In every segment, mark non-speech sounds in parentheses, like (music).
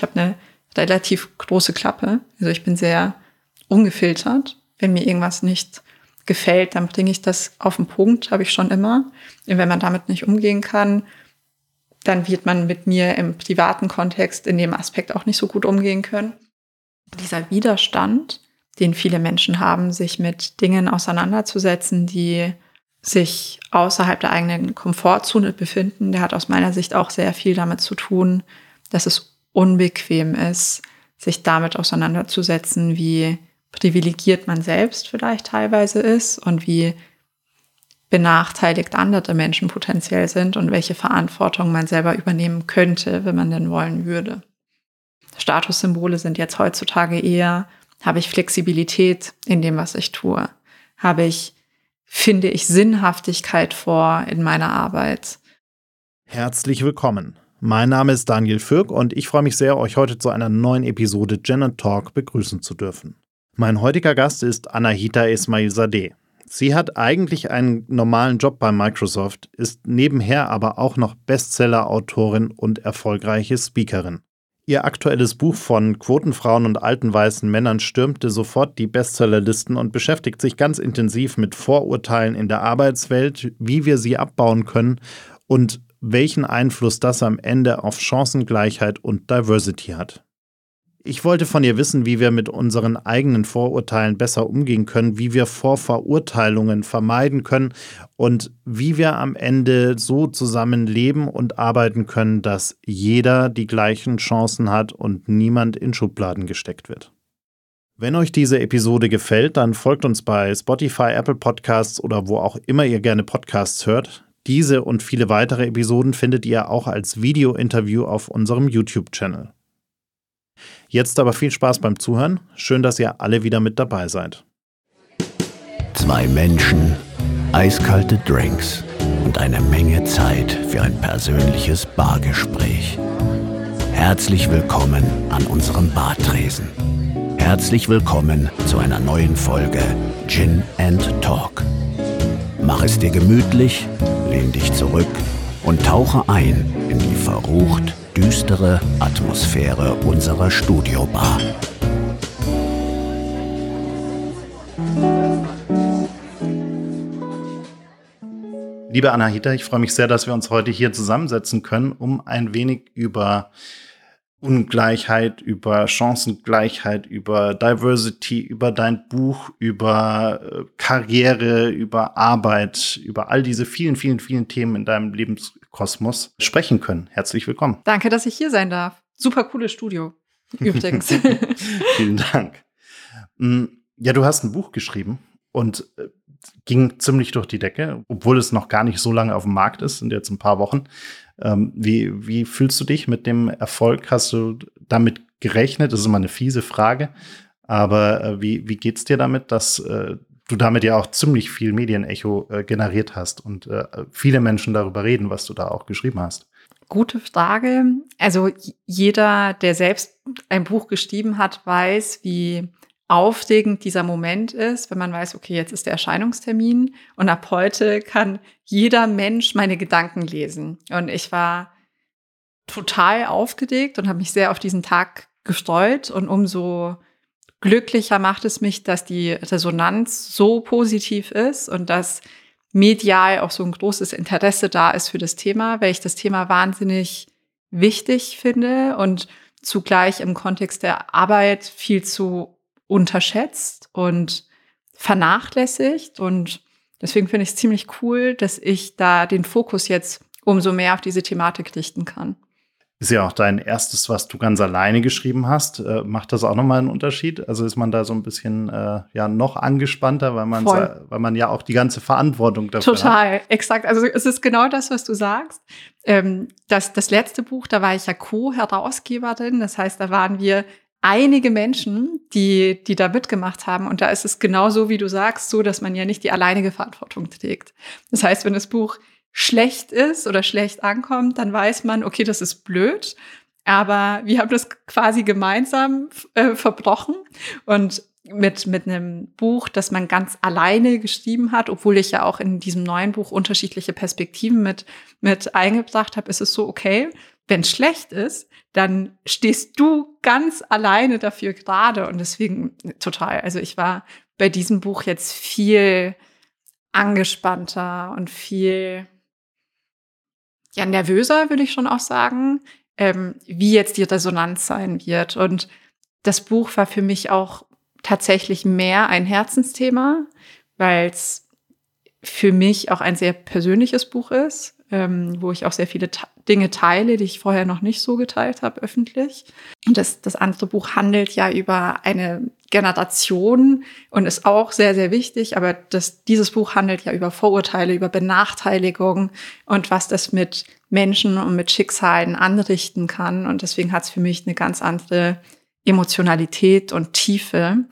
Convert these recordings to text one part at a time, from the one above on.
Ich habe eine relativ große Klappe. Also ich bin sehr ungefiltert. Wenn mir irgendwas nicht gefällt, dann bringe ich das auf den Punkt, habe ich schon immer. Und wenn man damit nicht umgehen kann, dann wird man mit mir im privaten Kontext in dem Aspekt auch nicht so gut umgehen können. Dieser Widerstand, den viele Menschen haben, sich mit Dingen auseinanderzusetzen, die sich außerhalb der eigenen Komfortzone befinden, der hat aus meiner Sicht auch sehr viel damit zu tun, dass es unbequem ist, sich damit auseinanderzusetzen, wie privilegiert man selbst vielleicht teilweise ist und wie benachteiligt andere Menschen potenziell sind und welche Verantwortung man selber übernehmen könnte, wenn man denn wollen würde. Statussymbole sind jetzt heutzutage eher, habe ich Flexibilität in dem, was ich tue? Habe ich, finde ich Sinnhaftigkeit vor in meiner Arbeit? Herzlich willkommen. Mein Name ist Daniel Fürk und ich freue mich sehr, euch heute zu einer neuen Episode Gen Talk begrüßen zu dürfen. Mein heutiger Gast ist Anahita Ismail Sadeh. Sie hat eigentlich einen normalen Job bei Microsoft, ist nebenher aber auch noch Bestseller-Autorin und erfolgreiche Speakerin. Ihr aktuelles Buch von Quotenfrauen und alten weißen Männern stürmte sofort die Bestsellerlisten und beschäftigt sich ganz intensiv mit Vorurteilen in der Arbeitswelt, wie wir sie abbauen können und welchen Einfluss das am Ende auf Chancengleichheit und Diversity hat. Ich wollte von ihr wissen, wie wir mit unseren eigenen Vorurteilen besser umgehen können, wie wir Vorverurteilungen vermeiden können und wie wir am Ende so zusammen leben und arbeiten können, dass jeder die gleichen Chancen hat und niemand in Schubladen gesteckt wird. Wenn euch diese Episode gefällt, dann folgt uns bei Spotify, Apple Podcasts oder wo auch immer ihr gerne Podcasts hört. Diese und viele weitere Episoden findet ihr auch als Video-Interview auf unserem YouTube-Channel. Jetzt aber viel Spaß beim Zuhören. Schön, dass ihr alle wieder mit dabei seid. Zwei Menschen, eiskalte Drinks und eine Menge Zeit für ein persönliches Bargespräch. Herzlich willkommen an unserem Bartresen. Herzlich willkommen zu einer neuen Folge Gin and Talk. Mach es dir gemütlich, lehn dich zurück und tauche ein in die verrucht düstere Atmosphäre unserer Studiobar. Liebe Anahita, ich freue mich sehr, dass wir uns heute hier zusammensetzen können, um ein wenig über Ungleichheit, über Chancengleichheit, über Diversity, über dein Buch, über äh, Karriere, über Arbeit, über all diese vielen, vielen, vielen Themen in deinem Lebenskosmos sprechen können. Herzlich willkommen. Danke, dass ich hier sein darf. Super cooles Studio, übrigens. (laughs) Vielen Dank. Mm, ja, du hast ein Buch geschrieben und äh, ging ziemlich durch die Decke, obwohl es noch gar nicht so lange auf dem Markt ist, sind jetzt ein paar Wochen. Ähm, wie, wie fühlst du dich mit dem Erfolg? Hast du damit gerechnet? Das ist immer eine fiese Frage. Aber äh, wie, wie geht's dir damit, dass äh, du damit ja auch ziemlich viel Medienecho äh, generiert hast und äh, viele Menschen darüber reden, was du da auch geschrieben hast? Gute Frage. Also jeder, der selbst ein Buch geschrieben hat, weiß, wie aufregend dieser Moment ist, wenn man weiß, okay, jetzt ist der Erscheinungstermin und ab heute kann jeder Mensch meine Gedanken lesen. Und ich war total aufgeregt und habe mich sehr auf diesen Tag gestreut und umso glücklicher macht es mich, dass die Resonanz so positiv ist und dass medial auch so ein großes Interesse da ist für das Thema, weil ich das Thema wahnsinnig wichtig finde und zugleich im Kontext der Arbeit viel zu unterschätzt und vernachlässigt. Und deswegen finde ich es ziemlich cool, dass ich da den Fokus jetzt umso mehr auf diese Thematik richten kann. Ist ja auch dein erstes, was du ganz alleine geschrieben hast. Äh, macht das auch nochmal einen Unterschied? Also ist man da so ein bisschen äh, ja noch angespannter, weil man, weil man ja auch die ganze Verantwortung dafür Total, hat? exakt. Also es ist genau das, was du sagst. Ähm, das, das letzte Buch, da war ich ja Co-Herausgeberin. Das heißt, da waren wir einige Menschen, die, die da mitgemacht haben. Und da ist es genauso, wie du sagst, so, dass man ja nicht die alleinige Verantwortung trägt. Das heißt, wenn das Buch schlecht ist oder schlecht ankommt, dann weiß man, okay, das ist blöd. Aber wir haben das quasi gemeinsam äh, verbrochen und mit, mit einem Buch, das man ganz alleine geschrieben hat, obwohl ich ja auch in diesem neuen Buch unterschiedliche Perspektiven mit, mit eingebracht habe, ist es so okay, wenn es schlecht ist, dann stehst du ganz alleine dafür gerade. Und deswegen total. Also ich war bei diesem Buch jetzt viel angespannter und viel ja, nervöser, würde ich schon auch sagen, ähm, wie jetzt die Resonanz sein wird. Und das Buch war für mich auch tatsächlich mehr ein Herzensthema, weil es für mich auch ein sehr persönliches Buch ist, ähm, wo ich auch sehr viele Dinge teile, die ich vorher noch nicht so geteilt habe öffentlich. Und das, das andere Buch handelt ja über eine Generation und ist auch sehr, sehr wichtig. Aber das, dieses Buch handelt ja über Vorurteile, über Benachteiligung und was das mit Menschen und mit Schicksalen anrichten kann. Und deswegen hat es für mich eine ganz andere Emotionalität und Tiefe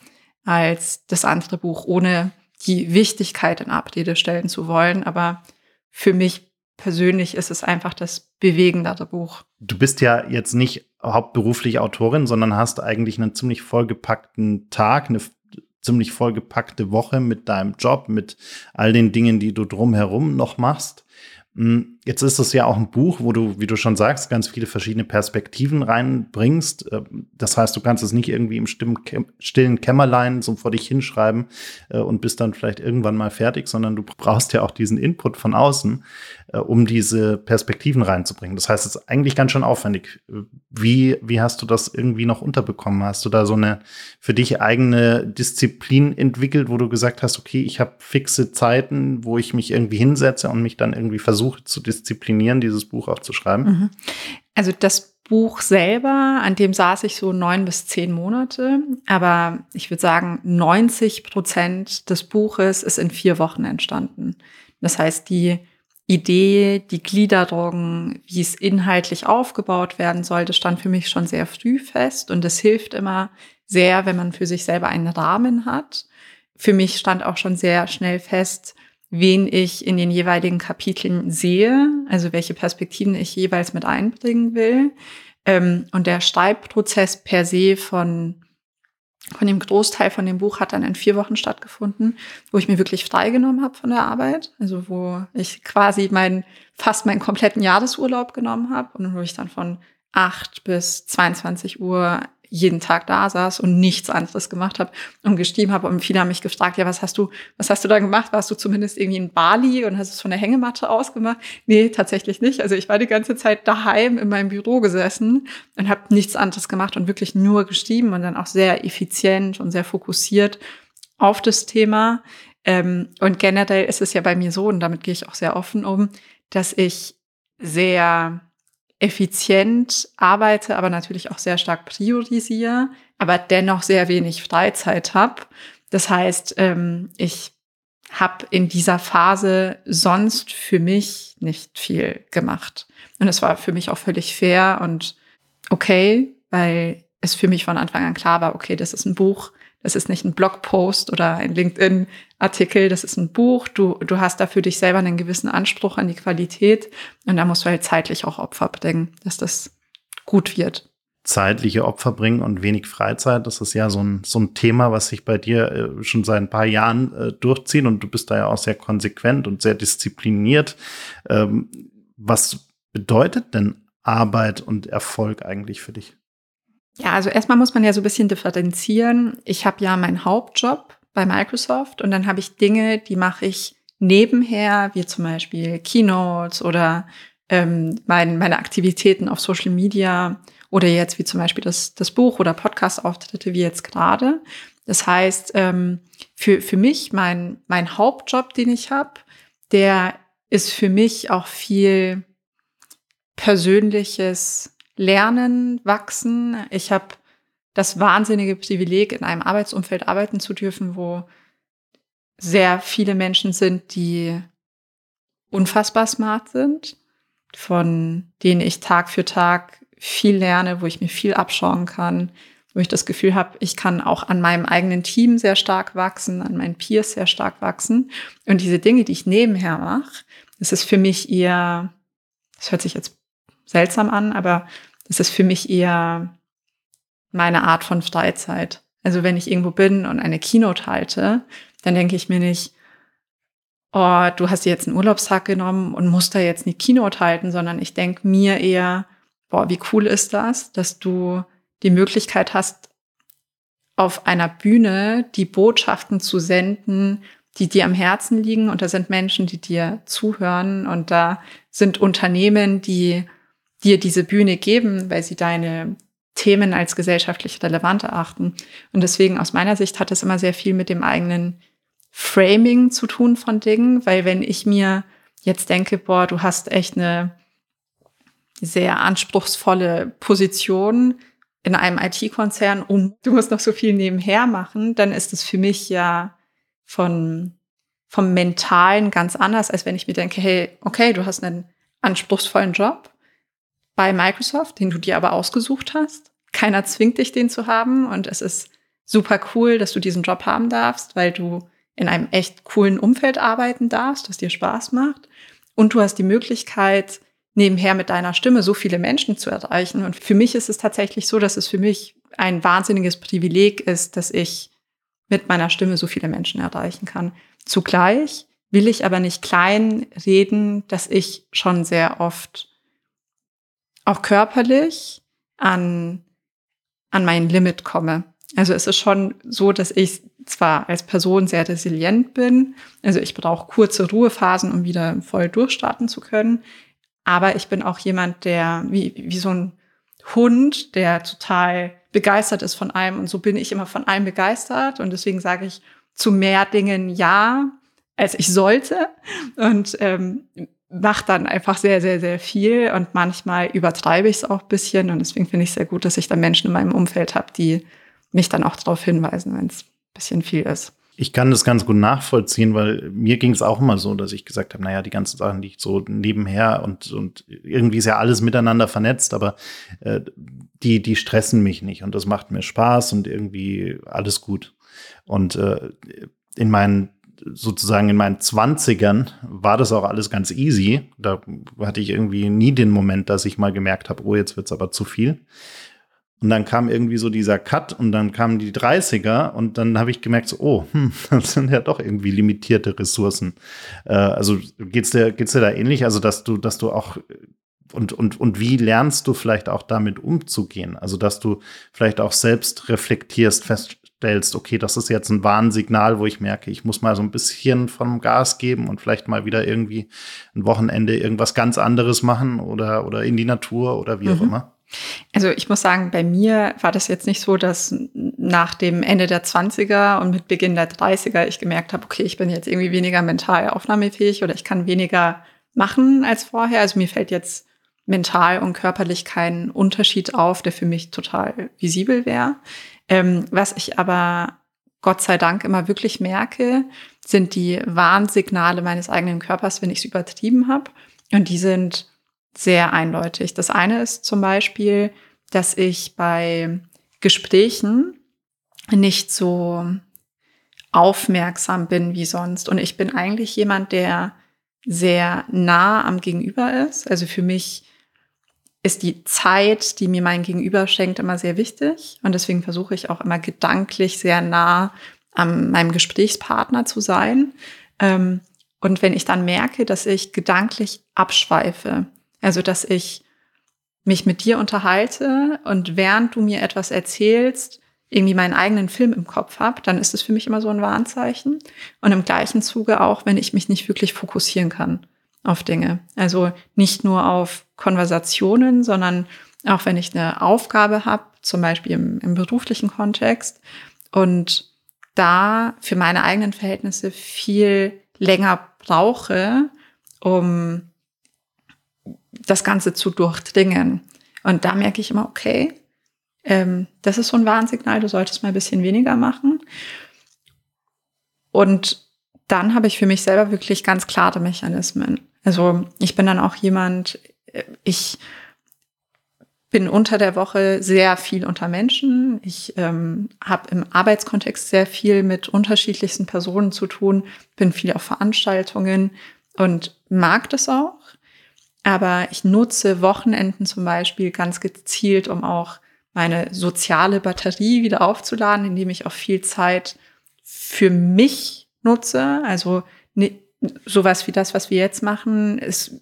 als das andere Buch, ohne die Wichtigkeit in Abrede stellen zu wollen. Aber für mich persönlich ist es einfach das bewegendere Buch. Du bist ja jetzt nicht hauptberuflich Autorin, sondern hast eigentlich einen ziemlich vollgepackten Tag, eine ziemlich vollgepackte Woche mit deinem Job, mit all den Dingen, die du drumherum noch machst. Hm, jetzt ist es ja auch ein Buch, wo du, wie du schon sagst, ganz viele verschiedene Perspektiven reinbringst. Ähm, das heißt, du kannst es nicht irgendwie im stillen Kämmerlein so vor dich hinschreiben äh, und bist dann vielleicht irgendwann mal fertig, sondern du brauchst ja auch diesen Input von außen, äh, um diese Perspektiven reinzubringen. Das heißt, es ist eigentlich ganz schön aufwendig. Wie, wie hast du das irgendwie noch unterbekommen? Hast du da so eine für dich eigene Disziplin entwickelt, wo du gesagt hast, okay, ich habe fixe Zeiten, wo ich mich irgendwie hinsetze und mich dann irgendwie versuche zu disziplinieren, dieses Buch auch zu schreiben? Mhm. Also das Buch selber, an dem saß ich so neun bis zehn Monate, aber ich würde sagen, 90 Prozent des Buches ist in vier Wochen entstanden. Das heißt, die Idee, die Gliederung, wie es inhaltlich aufgebaut werden soll, das stand für mich schon sehr früh fest und es hilft immer sehr, wenn man für sich selber einen Rahmen hat. Für mich stand auch schon sehr schnell fest, wen ich in den jeweiligen Kapiteln sehe, also welche Perspektiven ich jeweils mit einbringen will. Ähm, und der Schreibprozess per se von von dem Großteil von dem Buch hat dann in vier Wochen stattgefunden, wo ich mir wirklich freigenommen habe von der Arbeit. Also wo ich quasi mein, fast meinen kompletten Jahresurlaub genommen habe und wo ich dann von acht bis 22 Uhr jeden Tag da saß und nichts anderes gemacht habe und geschrieben habe. Und viele haben mich gefragt, ja, was hast du, was hast du da gemacht? Warst du zumindest irgendwie in Bali und hast es von der Hängematte aus gemacht? Nee, tatsächlich nicht. Also ich war die ganze Zeit daheim in meinem Büro gesessen und habe nichts anderes gemacht und wirklich nur geschrieben und dann auch sehr effizient und sehr fokussiert auf das Thema. Ähm, und generell ist es ja bei mir so, und damit gehe ich auch sehr offen um, dass ich sehr effizient arbeite, aber natürlich auch sehr stark priorisiere, aber dennoch sehr wenig Freizeit habe. Das heißt, ähm, ich habe in dieser Phase sonst für mich nicht viel gemacht. Und es war für mich auch völlig fair und okay, weil es für mich von Anfang an klar war, okay, das ist ein Buch, das ist nicht ein Blogpost oder ein LinkedIn-Artikel, das ist ein Buch. Du, du hast da für dich selber einen gewissen Anspruch an die Qualität und da musst du halt zeitlich auch Opfer bringen, dass das gut wird. Zeitliche Opfer bringen und wenig Freizeit, das ist ja so ein, so ein Thema, was sich bei dir äh, schon seit ein paar Jahren äh, durchzieht und du bist da ja auch sehr konsequent und sehr diszipliniert. Ähm, was bedeutet denn Arbeit und Erfolg eigentlich für dich? Ja, also erstmal muss man ja so ein bisschen differenzieren. Ich habe ja meinen Hauptjob bei Microsoft und dann habe ich Dinge, die mache ich nebenher, wie zum Beispiel Keynotes oder ähm, mein, meine Aktivitäten auf Social Media oder jetzt wie zum Beispiel das, das Buch oder Podcast-Auftritte wie jetzt gerade. Das heißt, ähm, für, für mich, mein, mein Hauptjob, den ich habe, der ist für mich auch viel persönliches lernen, wachsen. Ich habe das wahnsinnige Privileg, in einem Arbeitsumfeld arbeiten zu dürfen, wo sehr viele Menschen sind, die unfassbar smart sind, von denen ich Tag für Tag viel lerne, wo ich mir viel abschauen kann, wo ich das Gefühl habe, ich kann auch an meinem eigenen Team sehr stark wachsen, an meinen Peers sehr stark wachsen. Und diese Dinge, die ich nebenher mache, das ist für mich eher, das hört sich jetzt seltsam an, aber das ist für mich eher meine Art von Freizeit. Also wenn ich irgendwo bin und eine Keynote halte, dann denke ich mir nicht, oh, du hast jetzt einen Urlaubstag genommen und musst da jetzt eine Keynote halten, sondern ich denke mir eher, boah, wie cool ist das, dass du die Möglichkeit hast, auf einer Bühne die Botschaften zu senden, die dir am Herzen liegen. Und da sind Menschen, die dir zuhören. Und da sind Unternehmen, die dir diese Bühne geben, weil sie deine Themen als gesellschaftlich relevant erachten. Und deswegen aus meiner Sicht hat es immer sehr viel mit dem eigenen Framing zu tun von Dingen, weil wenn ich mir jetzt denke, boah, du hast echt eine sehr anspruchsvolle Position in einem IT-Konzern und du musst noch so viel nebenher machen, dann ist es für mich ja von, vom Mentalen ganz anders, als wenn ich mir denke, hey, okay, du hast einen anspruchsvollen Job bei Microsoft, den du dir aber ausgesucht hast. Keiner zwingt dich, den zu haben und es ist super cool, dass du diesen Job haben darfst, weil du in einem echt coolen Umfeld arbeiten darfst, das dir Spaß macht. Und du hast die Möglichkeit, nebenher mit deiner Stimme so viele Menschen zu erreichen. Und für mich ist es tatsächlich so, dass es für mich ein wahnsinniges Privileg ist, dass ich mit meiner Stimme so viele Menschen erreichen kann. Zugleich will ich aber nicht klein reden, dass ich schon sehr oft auch körperlich an, an mein Limit komme. Also es ist schon so, dass ich zwar als Person sehr resilient bin, also ich brauche kurze Ruhephasen, um wieder voll durchstarten zu können, aber ich bin auch jemand, der wie, wie so ein Hund, der total begeistert ist von allem und so bin ich immer von allem begeistert und deswegen sage ich zu mehr Dingen ja, als ich sollte und ähm, mache dann einfach sehr, sehr, sehr viel und manchmal übertreibe ich es auch ein bisschen und deswegen finde ich sehr gut, dass ich da Menschen in meinem Umfeld habe, die mich dann auch darauf hinweisen, wenn es ein bisschen viel ist. Ich kann das ganz gut nachvollziehen, weil mir ging es auch immer so, dass ich gesagt habe, naja, die ganzen Sachen, die ich so nebenher und, und irgendwie ist ja alles miteinander vernetzt, aber äh, die, die stressen mich nicht und das macht mir Spaß und irgendwie alles gut. Und äh, in meinen sozusagen in meinen Zwanzigern war das auch alles ganz easy. Da hatte ich irgendwie nie den Moment, dass ich mal gemerkt habe, oh, jetzt wird's aber zu viel. Und dann kam irgendwie so dieser Cut und dann kamen die 30er und dann habe ich gemerkt, so, oh, hm, (laughs) das sind ja doch irgendwie limitierte Ressourcen. Äh, also geht's dir, geht's dir da ähnlich? Also, dass du, dass du auch und, und, und wie lernst du vielleicht auch damit umzugehen? Also, dass du vielleicht auch selbst reflektierst, feststellst, okay, das ist jetzt ein Warnsignal, wo ich merke, ich muss mal so ein bisschen vom Gas geben und vielleicht mal wieder irgendwie ein Wochenende irgendwas ganz anderes machen oder, oder in die Natur oder wie mhm. auch immer. Also ich muss sagen, bei mir war das jetzt nicht so, dass nach dem Ende der 20er und mit Beginn der 30er ich gemerkt habe, okay, ich bin jetzt irgendwie weniger mental aufnahmefähig oder ich kann weniger machen als vorher. Also mir fällt jetzt mental und körperlich kein Unterschied auf, der für mich total visibel wäre. Ähm, was ich aber Gott sei Dank immer wirklich merke, sind die Warnsignale meines eigenen Körpers, wenn ich es übertrieben habe. Und die sind sehr eindeutig. Das eine ist zum Beispiel, dass ich bei Gesprächen nicht so aufmerksam bin wie sonst. Und ich bin eigentlich jemand, der sehr nah am Gegenüber ist. Also für mich ist die Zeit, die mir mein Gegenüber schenkt, immer sehr wichtig. Und deswegen versuche ich auch immer gedanklich sehr nah an meinem Gesprächspartner zu sein. Ähm, und wenn ich dann merke, dass ich gedanklich abschweife, also, dass ich mich mit dir unterhalte und während du mir etwas erzählst, irgendwie meinen eigenen Film im Kopf habe, dann ist es für mich immer so ein Warnzeichen. Und im gleichen Zuge auch, wenn ich mich nicht wirklich fokussieren kann auf Dinge. Also nicht nur auf Konversationen, sondern auch wenn ich eine Aufgabe habe, zum Beispiel im, im beruflichen Kontext und da für meine eigenen Verhältnisse viel länger brauche, um das Ganze zu durchdringen. Und da merke ich immer, okay, ähm, das ist so ein Warnsignal, du solltest mal ein bisschen weniger machen. Und dann habe ich für mich selber wirklich ganz klare Mechanismen. Also ich bin dann auch jemand, äh, ich bin unter der Woche sehr viel unter Menschen. Ich ähm, habe im Arbeitskontext sehr viel mit unterschiedlichsten Personen zu tun, bin viel auf Veranstaltungen und mag das auch. Aber ich nutze Wochenenden zum Beispiel ganz gezielt, um auch meine soziale Batterie wieder aufzuladen, indem ich auch viel Zeit für mich nutze. Also ne, sowas wie das, was wir jetzt machen, ist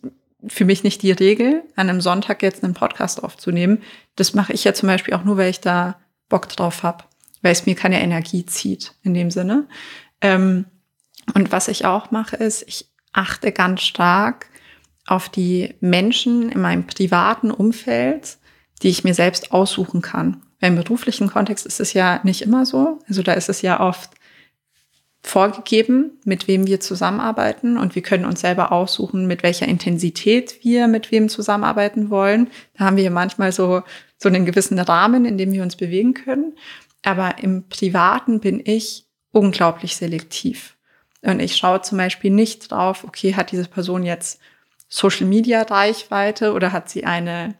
für mich nicht die Regel, an einem Sonntag jetzt einen Podcast aufzunehmen. Das mache ich ja zum Beispiel auch nur, weil ich da Bock drauf habe, weil es mir keine Energie zieht in dem Sinne. Ähm, und was ich auch mache, ist, ich achte ganz stark auf die Menschen in meinem privaten Umfeld, die ich mir selbst aussuchen kann. Im beruflichen Kontext ist es ja nicht immer so. Also da ist es ja oft vorgegeben, mit wem wir zusammenarbeiten und wir können uns selber aussuchen, mit welcher Intensität wir mit wem zusammenarbeiten wollen. Da haben wir manchmal so, so einen gewissen Rahmen, in dem wir uns bewegen können. Aber im Privaten bin ich unglaublich selektiv. Und ich schaue zum Beispiel nicht drauf, okay, hat diese Person jetzt Social Media Reichweite oder hat sie eine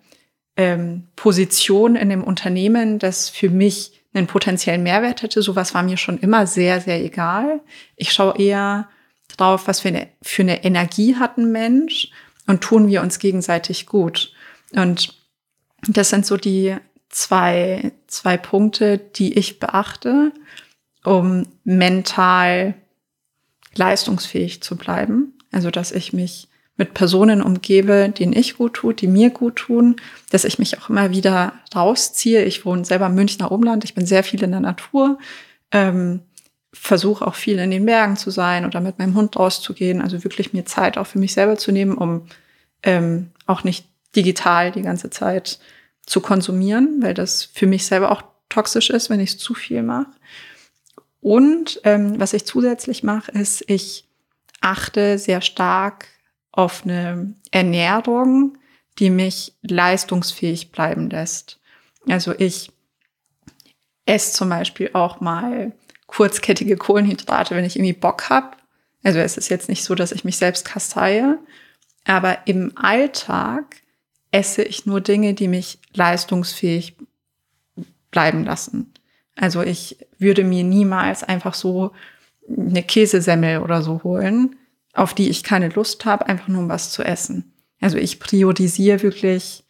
ähm, Position in dem Unternehmen, das für mich einen potenziellen Mehrwert hätte. Sowas war mir schon immer sehr, sehr egal. Ich schaue eher drauf, was für eine, für eine Energie hat ein Mensch und tun wir uns gegenseitig gut. Und das sind so die zwei, zwei Punkte, die ich beachte, um mental leistungsfähig zu bleiben. Also, dass ich mich mit Personen umgebe, denen ich gut tut, die mir gut tun, dass ich mich auch immer wieder rausziehe. Ich wohne selber im Münchner Umland, ich bin sehr viel in der Natur, ähm, versuche auch viel in den Bergen zu sein oder mit meinem Hund rauszugehen, also wirklich mir Zeit auch für mich selber zu nehmen, um ähm, auch nicht digital die ganze Zeit zu konsumieren, weil das für mich selber auch toxisch ist, wenn ich es zu viel mache. Und ähm, was ich zusätzlich mache, ist, ich achte sehr stark auf eine Ernährung, die mich leistungsfähig bleiben lässt. Also ich esse zum Beispiel auch mal kurzkettige Kohlenhydrate, wenn ich irgendwie Bock habe. Also es ist jetzt nicht so, dass ich mich selbst kasteie, aber im Alltag esse ich nur Dinge, die mich leistungsfähig bleiben lassen. Also ich würde mir niemals einfach so eine Käsesemmel oder so holen, auf die ich keine Lust habe, einfach nur um was zu essen. Also ich priorisiere wirklich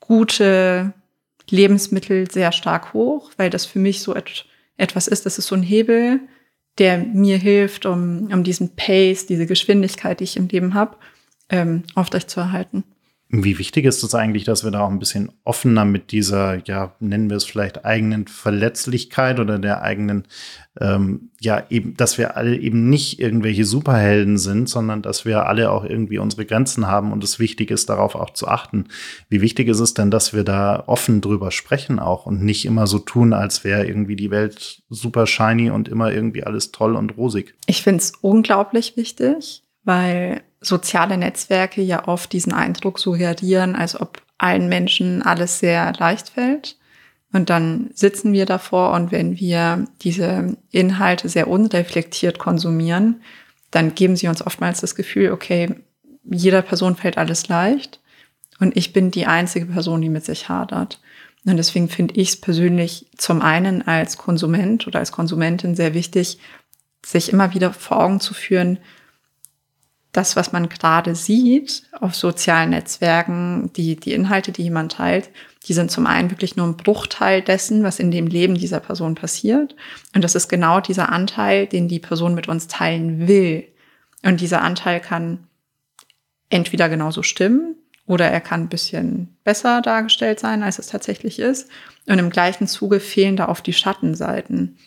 gute Lebensmittel sehr stark hoch, weil das für mich so et etwas ist, das ist so ein Hebel, der mir hilft, um, um diesen Pace, diese Geschwindigkeit, die ich im Leben habe, ähm, aufrechtzuerhalten. Wie wichtig ist es eigentlich, dass wir da auch ein bisschen offener mit dieser, ja, nennen wir es vielleicht eigenen Verletzlichkeit oder der eigenen, ähm, ja, eben, dass wir alle eben nicht irgendwelche Superhelden sind, sondern dass wir alle auch irgendwie unsere Grenzen haben und es wichtig ist, darauf auch zu achten. Wie wichtig ist es denn, dass wir da offen drüber sprechen auch und nicht immer so tun, als wäre irgendwie die Welt super shiny und immer irgendwie alles toll und rosig? Ich finde es unglaublich wichtig, weil soziale Netzwerke ja oft diesen Eindruck suggerieren, als ob allen Menschen alles sehr leicht fällt. Und dann sitzen wir davor und wenn wir diese Inhalte sehr unreflektiert konsumieren, dann geben sie uns oftmals das Gefühl, okay, jeder Person fällt alles leicht und ich bin die einzige Person, die mit sich hadert. Und deswegen finde ich es persönlich zum einen als Konsument oder als Konsumentin sehr wichtig, sich immer wieder vor Augen zu führen, das, was man gerade sieht auf sozialen Netzwerken, die, die Inhalte, die jemand teilt, die sind zum einen wirklich nur ein Bruchteil dessen, was in dem Leben dieser Person passiert. Und das ist genau dieser Anteil, den die Person mit uns teilen will. Und dieser Anteil kann entweder genauso stimmen oder er kann ein bisschen besser dargestellt sein, als es tatsächlich ist. Und im gleichen Zuge fehlen da oft die Schattenseiten.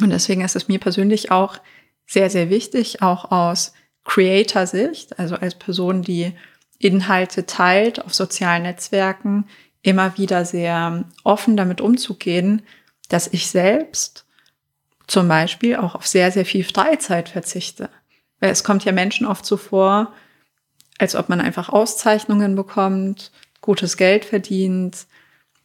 Und deswegen ist es mir persönlich auch sehr, sehr wichtig, auch aus Creator-Sicht, also als Person, die Inhalte teilt auf sozialen Netzwerken, immer wieder sehr offen damit umzugehen, dass ich selbst zum Beispiel auch auf sehr, sehr viel Freizeit verzichte. Weil es kommt ja Menschen oft so vor, als ob man einfach Auszeichnungen bekommt, gutes Geld verdient,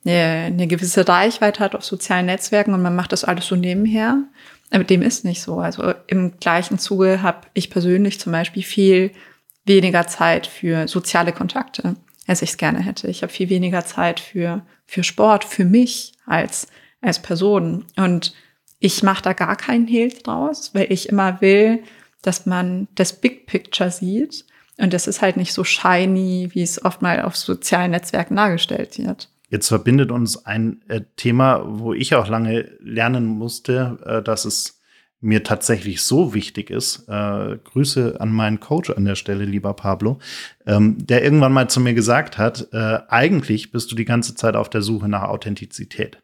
eine, eine gewisse Reichweite hat auf sozialen Netzwerken und man macht das alles so nebenher. Aber dem ist nicht so. Also im gleichen Zuge habe ich persönlich zum Beispiel viel weniger Zeit für soziale Kontakte, als ich es gerne hätte. Ich habe viel weniger Zeit für, für Sport, für mich als, als Person. Und ich mache da gar keinen Hehl draus, weil ich immer will, dass man das Big Picture sieht. Und das ist halt nicht so shiny, wie es oft mal auf sozialen Netzwerken dargestellt wird. Jetzt verbindet uns ein äh, Thema, wo ich auch lange lernen musste, äh, dass es mir tatsächlich so wichtig ist, äh, Grüße an meinen Coach an der Stelle, lieber Pablo, ähm, der irgendwann mal zu mir gesagt hat, äh, eigentlich bist du die ganze Zeit auf der Suche nach Authentizität.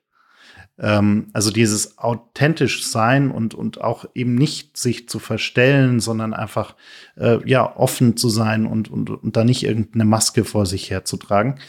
Ähm, also dieses authentisch sein und, und auch eben nicht sich zu verstellen, sondern einfach äh, ja offen zu sein und, und, und da nicht irgendeine Maske vor sich herzutragen.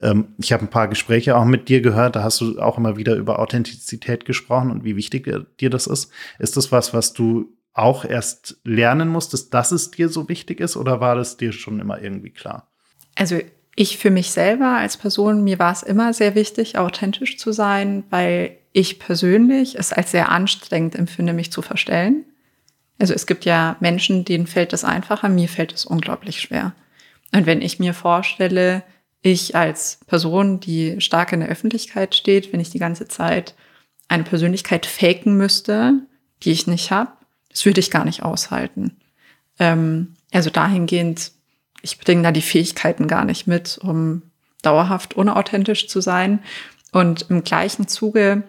Ähm, ich habe ein paar Gespräche auch mit dir gehört, da hast du auch immer wieder über Authentizität gesprochen und wie wichtig dir das ist. Ist das was, was du auch erst lernen musstest, dass es dir so wichtig ist oder war das dir schon immer irgendwie klar? Also ich für mich selber als Person, mir war es immer sehr wichtig, authentisch zu sein, weil ich persönlich es als sehr anstrengend empfinde, mich zu verstellen. Also es gibt ja Menschen, denen fällt es einfacher, mir fällt es unglaublich schwer. Und wenn ich mir vorstelle, ich als Person, die stark in der Öffentlichkeit steht, wenn ich die ganze Zeit eine Persönlichkeit faken müsste, die ich nicht habe, das würde ich gar nicht aushalten. Ähm, also dahingehend, ich bringe da die Fähigkeiten gar nicht mit, um dauerhaft unauthentisch zu sein. Und im gleichen Zuge,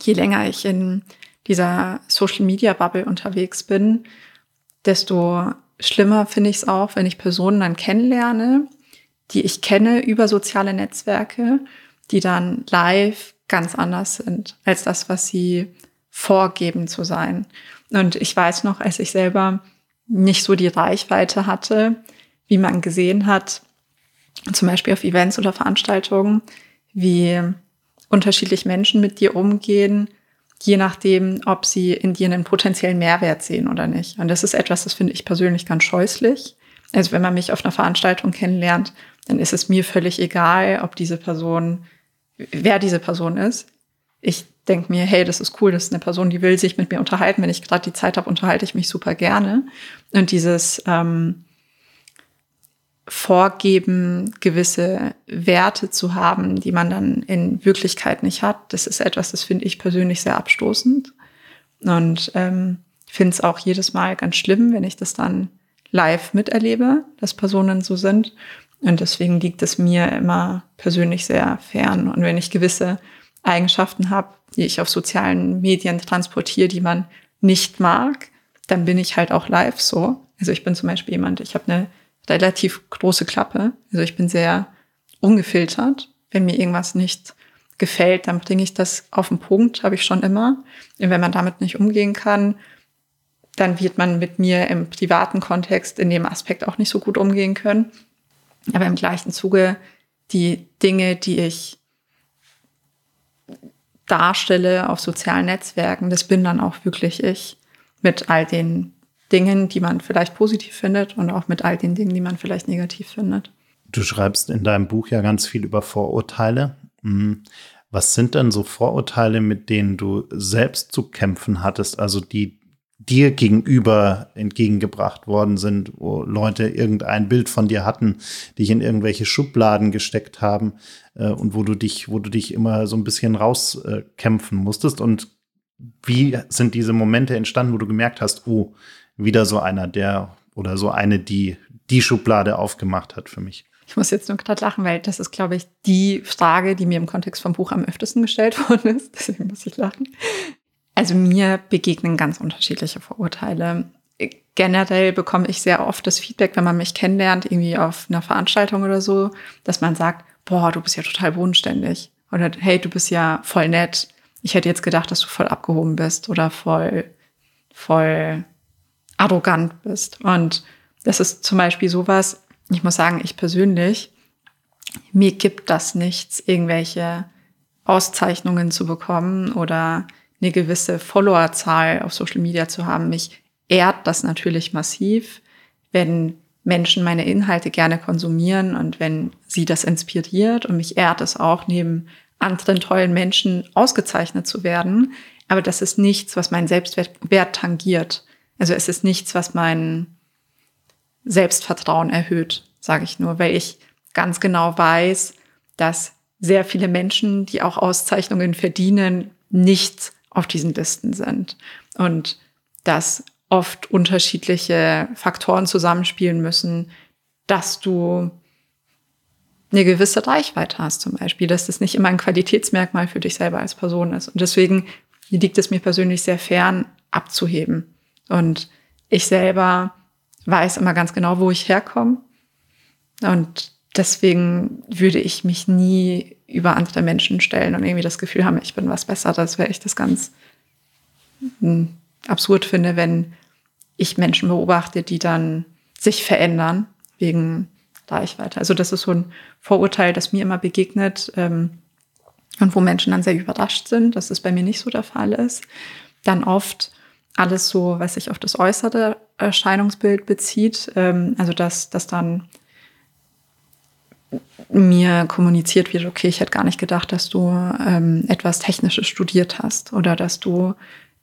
je länger ich in dieser Social Media Bubble unterwegs bin, desto schlimmer finde ich es auch, wenn ich Personen dann kennenlerne, die ich kenne über soziale Netzwerke, die dann live ganz anders sind als das, was sie vorgeben zu sein. Und ich weiß noch, als ich selber nicht so die Reichweite hatte, wie man gesehen hat, zum Beispiel auf Events oder Veranstaltungen, wie unterschiedlich Menschen mit dir umgehen, je nachdem, ob sie in dir einen potenziellen Mehrwert sehen oder nicht. Und das ist etwas, das finde ich persönlich ganz scheußlich. Also wenn man mich auf einer Veranstaltung kennenlernt, dann ist es mir völlig egal, ob diese Person, wer diese Person ist. Ich denke mir, hey, das ist cool, das ist eine Person, die will sich mit mir unterhalten. Wenn ich gerade die Zeit habe, unterhalte ich mich super gerne. Und dieses ähm, Vorgeben, gewisse Werte zu haben, die man dann in Wirklichkeit nicht hat, das ist etwas, das finde ich persönlich sehr abstoßend. Und ähm, finde es auch jedes Mal ganz schlimm, wenn ich das dann live miterlebe, dass Personen so sind. Und deswegen liegt es mir immer persönlich sehr fern. Und wenn ich gewisse Eigenschaften habe, die ich auf sozialen Medien transportiere, die man nicht mag, dann bin ich halt auch live so. Also ich bin zum Beispiel jemand, ich habe eine relativ große Klappe. Also ich bin sehr ungefiltert. Wenn mir irgendwas nicht gefällt, dann bringe ich das auf den Punkt, habe ich schon immer. Und wenn man damit nicht umgehen kann, dann wird man mit mir im privaten Kontext in dem Aspekt auch nicht so gut umgehen können. Aber im gleichen Zuge die Dinge, die ich darstelle auf sozialen Netzwerken, das bin dann auch wirklich ich mit all den Dingen, die man vielleicht positiv findet und auch mit all den Dingen, die man vielleicht negativ findet. Du schreibst in deinem Buch ja ganz viel über Vorurteile. Hm. Was sind denn so Vorurteile, mit denen du selbst zu kämpfen hattest, also die dir gegenüber entgegengebracht worden sind, wo Leute irgendein Bild von dir hatten, dich in irgendwelche Schubladen gesteckt haben äh, und wo du dich, wo du dich immer so ein bisschen rauskämpfen äh, musstest. Und wie sind diese Momente entstanden, wo du gemerkt hast, oh, wieder so einer, der oder so eine, die die Schublade aufgemacht hat für mich? Ich muss jetzt nur gerade lachen, weil das ist, glaube ich, die Frage, die mir im Kontext vom Buch am öftesten gestellt (laughs) worden ist. Deswegen muss ich lachen. Also mir begegnen ganz unterschiedliche Vorurteile. Generell bekomme ich sehr oft das Feedback, wenn man mich kennenlernt, irgendwie auf einer Veranstaltung oder so, dass man sagt, boah, du bist ja total bodenständig. Oder hey, du bist ja voll nett. Ich hätte jetzt gedacht, dass du voll abgehoben bist oder voll, voll arrogant bist. Und das ist zum Beispiel sowas, ich muss sagen, ich persönlich, mir gibt das nichts, irgendwelche Auszeichnungen zu bekommen oder eine gewisse Followerzahl auf Social Media zu haben. Mich ehrt das natürlich massiv, wenn Menschen meine Inhalte gerne konsumieren und wenn sie das inspiriert. Und mich ehrt es auch, neben anderen tollen Menschen ausgezeichnet zu werden. Aber das ist nichts, was meinen Selbstwert tangiert. Also es ist nichts, was mein Selbstvertrauen erhöht, sage ich nur, weil ich ganz genau weiß, dass sehr viele Menschen, die auch Auszeichnungen verdienen, nichts auf diesen Listen sind. Und dass oft unterschiedliche Faktoren zusammenspielen müssen, dass du eine gewisse Reichweite hast zum Beispiel, dass das nicht immer ein Qualitätsmerkmal für dich selber als Person ist. Und deswegen liegt es mir persönlich sehr fern, abzuheben. Und ich selber weiß immer ganz genau, wo ich herkomme. Und deswegen würde ich mich nie über andere Menschen stellen und irgendwie das Gefühl haben, ich bin was Besseres, weil ich das ganz hm, absurd finde, wenn ich Menschen beobachte, die dann sich verändern wegen Reichweite. Also das ist so ein Vorurteil, das mir immer begegnet ähm, und wo Menschen dann sehr überrascht sind, dass es bei mir nicht so der Fall ist. Dann oft alles so, was sich auf das äußere Erscheinungsbild bezieht. Ähm, also dass, dass dann mir kommuniziert wird, okay, ich hätte gar nicht gedacht, dass du ähm, etwas Technisches studiert hast oder dass du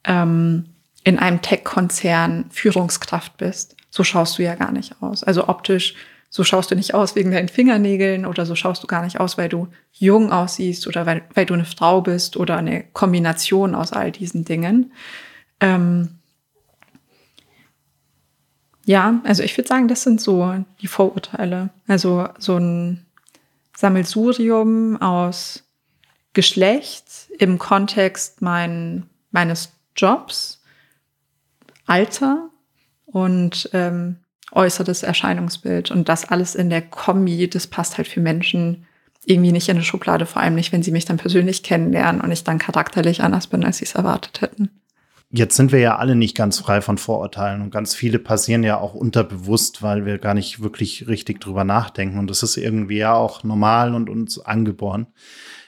ähm, in einem Tech-Konzern Führungskraft bist. So schaust du ja gar nicht aus. Also optisch, so schaust du nicht aus wegen deinen Fingernägeln oder so schaust du gar nicht aus, weil du jung aussiehst oder weil, weil du eine Frau bist oder eine Kombination aus all diesen Dingen. Ähm ja, also ich würde sagen, das sind so die Vorurteile. Also so ein Sammelsurium aus Geschlecht im Kontext mein, meines Jobs, Alter und ähm, äußeres Erscheinungsbild. Und das alles in der Kombi, das passt halt für Menschen irgendwie nicht in eine Schublade, vor allem nicht, wenn sie mich dann persönlich kennenlernen und ich dann charakterlich anders bin, als sie es erwartet hätten. Jetzt sind wir ja alle nicht ganz frei von Vorurteilen und ganz viele passieren ja auch unterbewusst, weil wir gar nicht wirklich richtig drüber nachdenken. Und das ist irgendwie ja auch normal und uns angeboren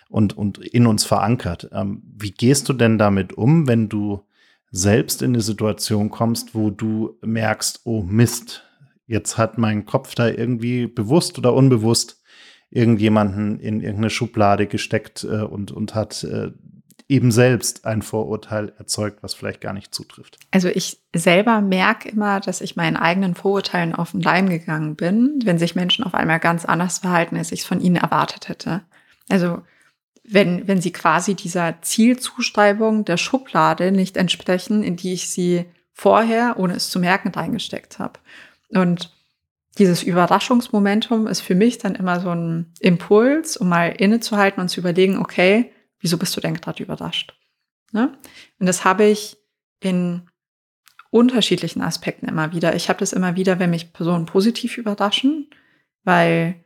und, und in uns verankert. Ähm, wie gehst du denn damit um, wenn du selbst in eine Situation kommst, wo du merkst, oh Mist, jetzt hat mein Kopf da irgendwie bewusst oder unbewusst irgendjemanden in irgendeine Schublade gesteckt äh, und, und hat äh, eben selbst ein Vorurteil erzeugt, was vielleicht gar nicht zutrifft. Also ich selber merke immer, dass ich meinen eigenen Vorurteilen auf den Leim gegangen bin, wenn sich Menschen auf einmal ganz anders verhalten, als ich es von ihnen erwartet hätte. Also wenn, wenn sie quasi dieser Zielzuschreibung der Schublade nicht entsprechen, in die ich sie vorher, ohne es zu merken, reingesteckt habe. Und dieses Überraschungsmomentum ist für mich dann immer so ein Impuls, um mal innezuhalten und zu überlegen, okay, wieso bist du denn gerade überrascht? Ne? Und das habe ich in unterschiedlichen Aspekten immer wieder. Ich habe das immer wieder, wenn mich Personen positiv überraschen, weil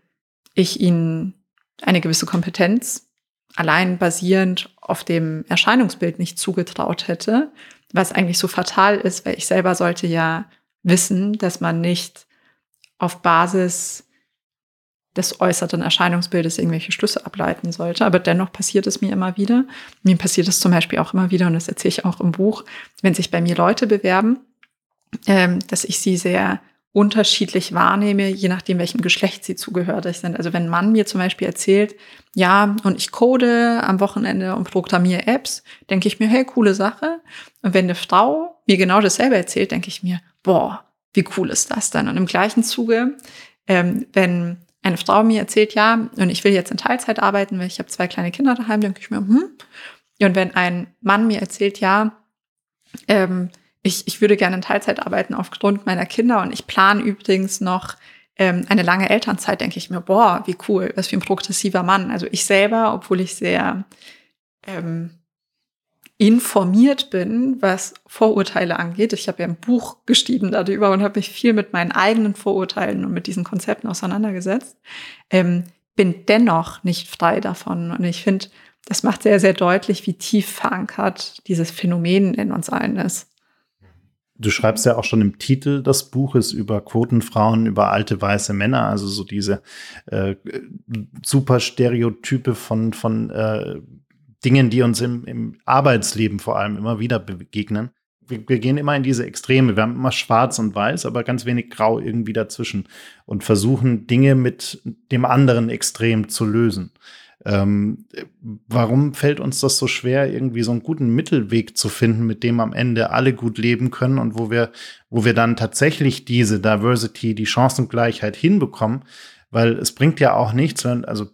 ich ihnen eine gewisse Kompetenz allein basierend auf dem Erscheinungsbild nicht zugetraut hätte, was eigentlich so fatal ist, weil ich selber sollte ja wissen, dass man nicht auf Basis des äußeren Erscheinungsbildes irgendwelche Schlüsse ableiten sollte. Aber dennoch passiert es mir immer wieder. Mir passiert es zum Beispiel auch immer wieder, und das erzähle ich auch im Buch, wenn sich bei mir Leute bewerben, ähm, dass ich sie sehr unterschiedlich wahrnehme, je nachdem, welchem Geschlecht sie zugehörig sind. Also wenn ein Mann mir zum Beispiel erzählt, ja, und ich code am Wochenende und programmiere Apps, denke ich mir, hey, coole Sache. Und wenn eine Frau mir genau dasselbe erzählt, denke ich mir, boah, wie cool ist das denn? Und im gleichen Zuge, ähm, wenn eine Frau mir erzählt, ja, und ich will jetzt in Teilzeit arbeiten, weil ich habe zwei kleine Kinder daheim, denke ich mir, hm. Und wenn ein Mann mir erzählt, ja, ähm, ich, ich würde gerne in Teilzeit arbeiten aufgrund meiner Kinder und ich plane übrigens noch ähm, eine lange Elternzeit, denke ich mir, boah, wie cool, was für ein progressiver Mann. Also ich selber, obwohl ich sehr ähm, informiert bin, was Vorurteile angeht. Ich habe ja ein Buch geschrieben darüber und habe mich viel mit meinen eigenen Vorurteilen und mit diesen Konzepten auseinandergesetzt. Ähm, bin dennoch nicht frei davon. Und ich finde, das macht sehr, sehr deutlich, wie tief verankert dieses Phänomen in uns allen ist. Du schreibst ja auch schon im Titel des Buches über Quotenfrauen, über alte weiße Männer, also so diese äh, super Stereotype von, von äh, Dingen, die uns im, im Arbeitsleben vor allem immer wieder begegnen. Wir, wir, gehen immer in diese Extreme. Wir haben immer schwarz und weiß, aber ganz wenig grau irgendwie dazwischen und versuchen Dinge mit dem anderen Extrem zu lösen. Ähm, warum fällt uns das so schwer, irgendwie so einen guten Mittelweg zu finden, mit dem am Ende alle gut leben können und wo wir, wo wir dann tatsächlich diese Diversity, die Chancengleichheit hinbekommen? Weil es bringt ja auch nichts, wenn, also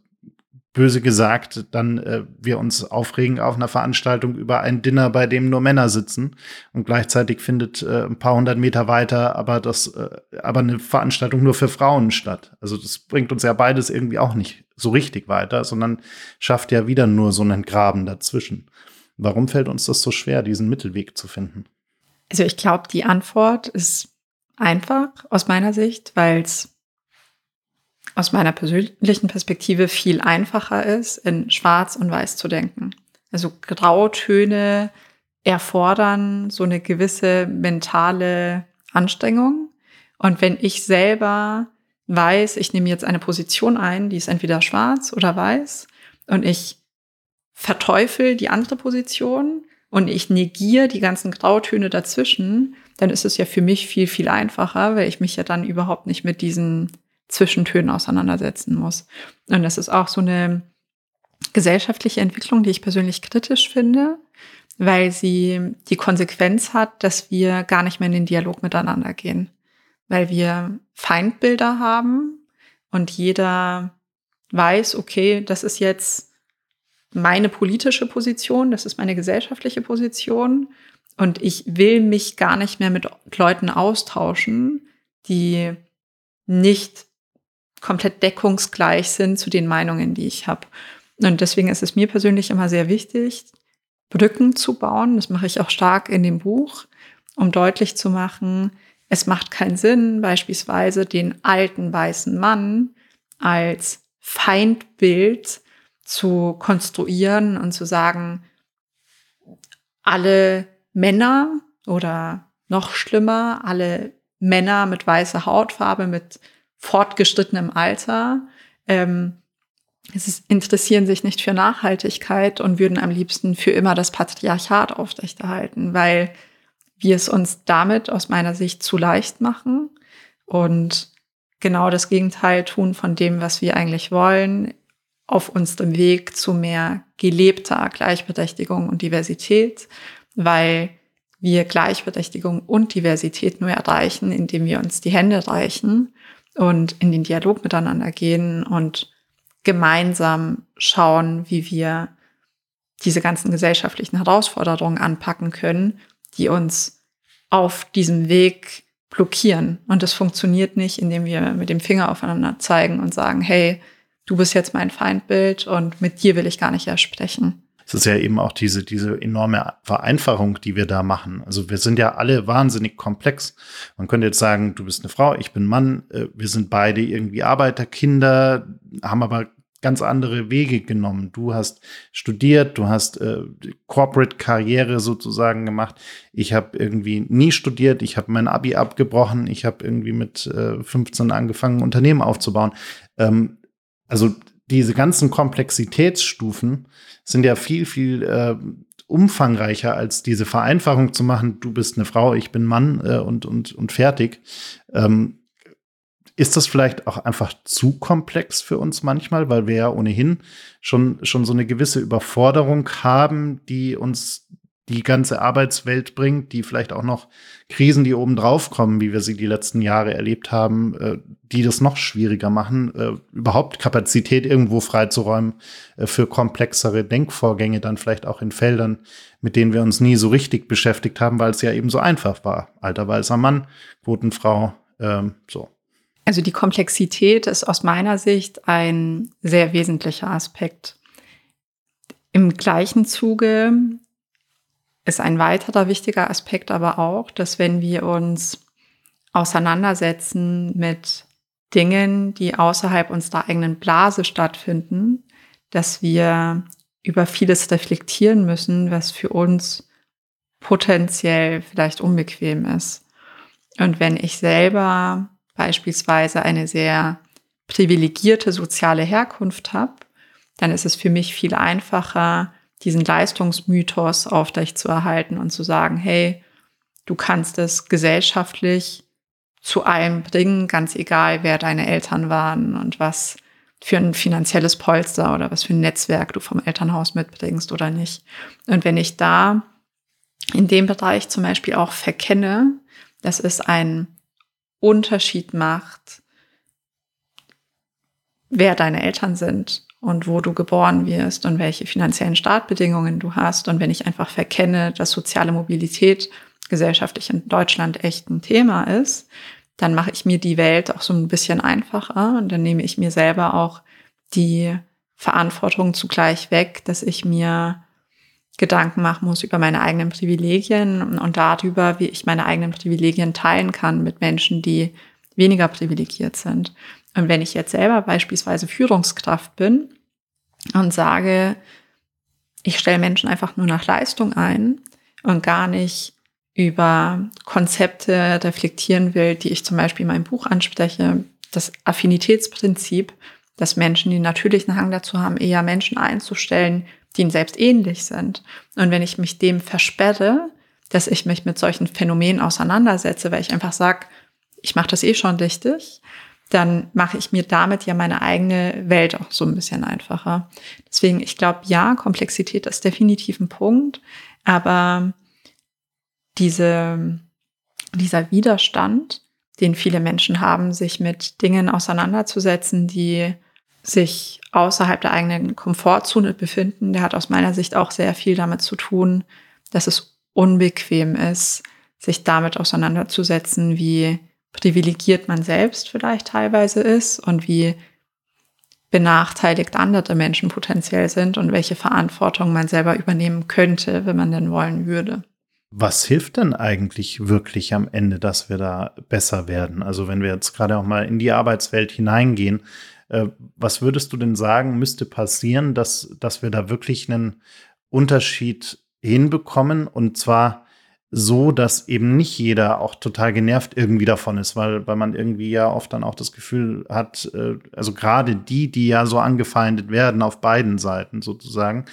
böse gesagt, dann äh, wir uns aufregen auf einer Veranstaltung über ein Dinner, bei dem nur Männer sitzen und gleichzeitig findet äh, ein paar hundert Meter weiter aber das, äh, aber eine Veranstaltung nur für Frauen statt. Also das bringt uns ja beides irgendwie auch nicht so richtig weiter, sondern schafft ja wieder nur so einen Graben dazwischen. Warum fällt uns das so schwer, diesen Mittelweg zu finden? Also ich glaube, die Antwort ist einfach aus meiner Sicht, weil es aus meiner persönlichen Perspektive viel einfacher ist, in Schwarz und Weiß zu denken. Also Grautöne erfordern so eine gewisse mentale Anstrengung. Und wenn ich selber weiß, ich nehme jetzt eine Position ein, die ist entweder schwarz oder weiß, und ich verteufel die andere Position und ich negiere die ganzen Grautöne dazwischen, dann ist es ja für mich viel, viel einfacher, weil ich mich ja dann überhaupt nicht mit diesen Zwischentönen auseinandersetzen muss. Und das ist auch so eine gesellschaftliche Entwicklung, die ich persönlich kritisch finde, weil sie die Konsequenz hat, dass wir gar nicht mehr in den Dialog miteinander gehen, weil wir Feindbilder haben und jeder weiß, okay, das ist jetzt meine politische Position, das ist meine gesellschaftliche Position und ich will mich gar nicht mehr mit Leuten austauschen, die nicht komplett deckungsgleich sind zu den Meinungen, die ich habe. Und deswegen ist es mir persönlich immer sehr wichtig, Brücken zu bauen. Das mache ich auch stark in dem Buch, um deutlich zu machen, es macht keinen Sinn, beispielsweise den alten weißen Mann als Feindbild zu konstruieren und zu sagen, alle Männer oder noch schlimmer, alle Männer mit weißer Hautfarbe, mit fortgeschrittenem Alter, ähm, es interessieren sich nicht für Nachhaltigkeit und würden am liebsten für immer das Patriarchat aufrechterhalten, weil wir es uns damit aus meiner Sicht zu leicht machen und genau das Gegenteil tun von dem, was wir eigentlich wollen, auf unserem Weg zu mehr gelebter Gleichberechtigung und Diversität, weil wir Gleichberechtigung und Diversität nur erreichen, indem wir uns die Hände reichen und in den Dialog miteinander gehen und gemeinsam schauen, wie wir diese ganzen gesellschaftlichen Herausforderungen anpacken können, die uns auf diesem Weg blockieren. Und das funktioniert nicht, indem wir mit dem Finger aufeinander zeigen und sagen, hey, du bist jetzt mein Feindbild und mit dir will ich gar nicht erst sprechen. Es ist ja eben auch diese, diese enorme Vereinfachung, die wir da machen. Also wir sind ja alle wahnsinnig komplex. Man könnte jetzt sagen, du bist eine Frau, ich bin Mann, äh, wir sind beide irgendwie Arbeiterkinder, haben aber ganz andere Wege genommen. Du hast studiert, du hast äh, Corporate-Karriere sozusagen gemacht. Ich habe irgendwie nie studiert, ich habe mein Abi abgebrochen, ich habe irgendwie mit äh, 15 angefangen, Unternehmen aufzubauen. Ähm, also diese ganzen Komplexitätsstufen sind ja viel, viel äh, umfangreicher als diese Vereinfachung zu machen, du bist eine Frau, ich bin Mann äh, und, und, und fertig. Ähm, ist das vielleicht auch einfach zu komplex für uns manchmal, weil wir ja ohnehin schon, schon so eine gewisse Überforderung haben, die uns die ganze Arbeitswelt bringt, die vielleicht auch noch Krisen, die oben drauf kommen, wie wir sie die letzten Jahre erlebt haben, äh, die das noch schwieriger machen, äh, überhaupt Kapazität irgendwo freizuräumen äh, für komplexere Denkvorgänge, dann vielleicht auch in Feldern, mit denen wir uns nie so richtig beschäftigt haben, weil es ja eben so einfach war. Alter weißer Mann, Quotenfrau, ähm, so. Also die Komplexität ist aus meiner Sicht ein sehr wesentlicher Aspekt. Im gleichen Zuge ist ein weiterer wichtiger Aspekt aber auch, dass wenn wir uns auseinandersetzen mit Dingen, die außerhalb unserer eigenen Blase stattfinden, dass wir über vieles reflektieren müssen, was für uns potenziell vielleicht unbequem ist. Und wenn ich selber beispielsweise eine sehr privilegierte soziale Herkunft habe, dann ist es für mich viel einfacher, diesen Leistungsmythos aufrechtzuerhalten und zu sagen, hey, du kannst es gesellschaftlich zu allem bringen, ganz egal, wer deine Eltern waren und was für ein finanzielles Polster oder was für ein Netzwerk du vom Elternhaus mitbringst oder nicht. Und wenn ich da in dem Bereich zum Beispiel auch verkenne, dass es ein Unterschied macht, wer deine Eltern sind und wo du geboren wirst und welche finanziellen Startbedingungen du hast. Und wenn ich einfach verkenne, dass soziale Mobilität gesellschaftlich in Deutschland echt ein Thema ist, dann mache ich mir die Welt auch so ein bisschen einfacher und dann nehme ich mir selber auch die Verantwortung zugleich weg, dass ich mir Gedanken machen muss über meine eigenen Privilegien und darüber, wie ich meine eigenen Privilegien teilen kann mit Menschen, die weniger privilegiert sind. Und wenn ich jetzt selber beispielsweise Führungskraft bin und sage, ich stelle Menschen einfach nur nach Leistung ein und gar nicht über Konzepte reflektieren will, die ich zum Beispiel in meinem Buch anspreche, das Affinitätsprinzip, dass Menschen den natürlichen Hang dazu haben, eher Menschen einzustellen, die ihnen selbst ähnlich sind. Und wenn ich mich dem versperre, dass ich mich mit solchen Phänomenen auseinandersetze, weil ich einfach sage, ich mache das eh schon richtig, dann mache ich mir damit ja meine eigene Welt auch so ein bisschen einfacher. Deswegen, ich glaube, ja, Komplexität ist definitiv ein Punkt, aber diese, dieser Widerstand, den viele Menschen haben, sich mit Dingen auseinanderzusetzen, die sich außerhalb der eigenen Komfortzone befinden, der hat aus meiner Sicht auch sehr viel damit zu tun, dass es unbequem ist, sich damit auseinanderzusetzen, wie privilegiert man selbst vielleicht teilweise ist und wie benachteiligt andere Menschen potenziell sind und welche Verantwortung man selber übernehmen könnte, wenn man denn wollen würde. Was hilft denn eigentlich wirklich am Ende, dass wir da besser werden? Also wenn wir jetzt gerade auch mal in die Arbeitswelt hineingehen, äh, was würdest du denn sagen, müsste passieren, dass, dass wir da wirklich einen Unterschied hinbekommen? Und zwar so, dass eben nicht jeder auch total genervt irgendwie davon ist, weil, weil man irgendwie ja oft dann auch das Gefühl hat, äh, also gerade die, die ja so angefeindet werden auf beiden Seiten sozusagen,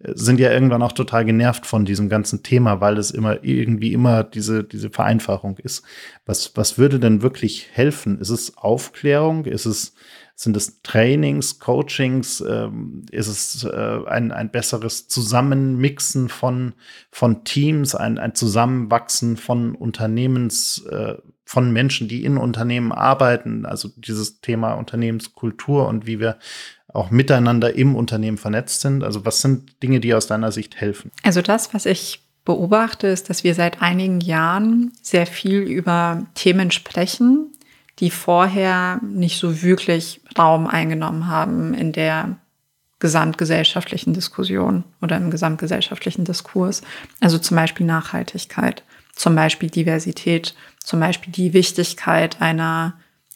äh, sind ja irgendwann auch total genervt von diesem ganzen Thema, weil es immer irgendwie immer diese, diese Vereinfachung ist. Was, was würde denn wirklich helfen? Ist es Aufklärung? Ist es sind es Trainings, Coachings? Ähm, ist es äh, ein, ein besseres Zusammenmixen von, von Teams, ein, ein Zusammenwachsen von Unternehmens, äh, von Menschen, die in Unternehmen arbeiten? Also dieses Thema Unternehmenskultur und wie wir auch miteinander im Unternehmen vernetzt sind. Also was sind Dinge, die aus deiner Sicht helfen? Also das, was ich beobachte, ist, dass wir seit einigen Jahren sehr viel über Themen sprechen, die vorher nicht so wirklich Raum eingenommen haben in der gesamtgesellschaftlichen Diskussion oder im gesamtgesellschaftlichen Diskurs. Also zum Beispiel Nachhaltigkeit, zum Beispiel Diversität, zum Beispiel die Wichtigkeit einer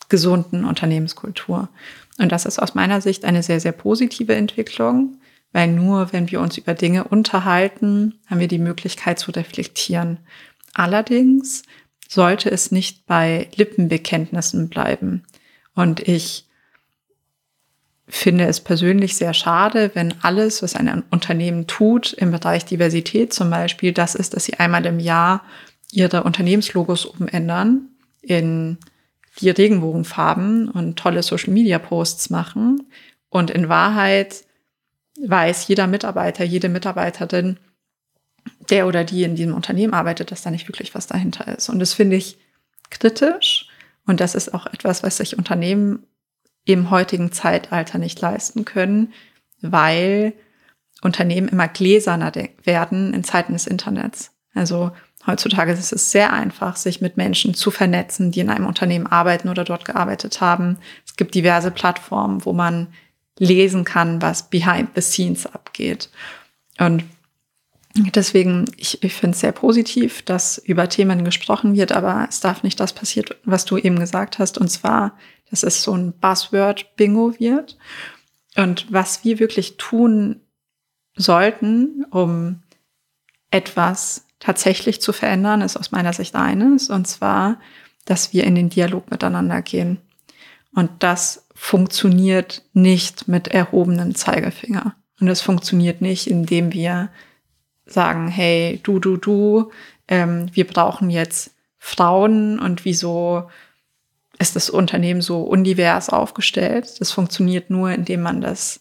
gesunden Unternehmenskultur. Und das ist aus meiner Sicht eine sehr, sehr positive Entwicklung, weil nur wenn wir uns über Dinge unterhalten, haben wir die Möglichkeit zu reflektieren. Allerdings sollte es nicht bei Lippenbekenntnissen bleiben. Und ich finde es persönlich sehr schade, wenn alles, was ein Unternehmen tut im Bereich Diversität zum Beispiel, das ist, dass sie einmal im Jahr ihre Unternehmenslogos umändern in die Regenbogenfarben und tolle Social-Media-Posts machen. Und in Wahrheit weiß jeder Mitarbeiter, jede Mitarbeiterin, der oder die in diesem Unternehmen arbeitet, dass da nicht wirklich was dahinter ist. Und das finde ich kritisch. Und das ist auch etwas, was sich Unternehmen im heutigen Zeitalter nicht leisten können, weil Unternehmen immer gläserner werden in Zeiten des Internets. Also heutzutage ist es sehr einfach, sich mit Menschen zu vernetzen, die in einem Unternehmen arbeiten oder dort gearbeitet haben. Es gibt diverse Plattformen, wo man lesen kann, was behind the scenes abgeht. Und Deswegen, ich, ich finde es sehr positiv, dass über Themen gesprochen wird, aber es darf nicht das passieren, was du eben gesagt hast, und zwar, dass es so ein Buzzword-Bingo wird. Und was wir wirklich tun sollten, um etwas tatsächlich zu verändern, ist aus meiner Sicht eines, und zwar, dass wir in den Dialog miteinander gehen. Und das funktioniert nicht mit erhobenen Zeigefinger. Und das funktioniert nicht, indem wir sagen, hey, du, du, du, ähm, wir brauchen jetzt Frauen und wieso ist das Unternehmen so undivers aufgestellt? Das funktioniert nur, indem man das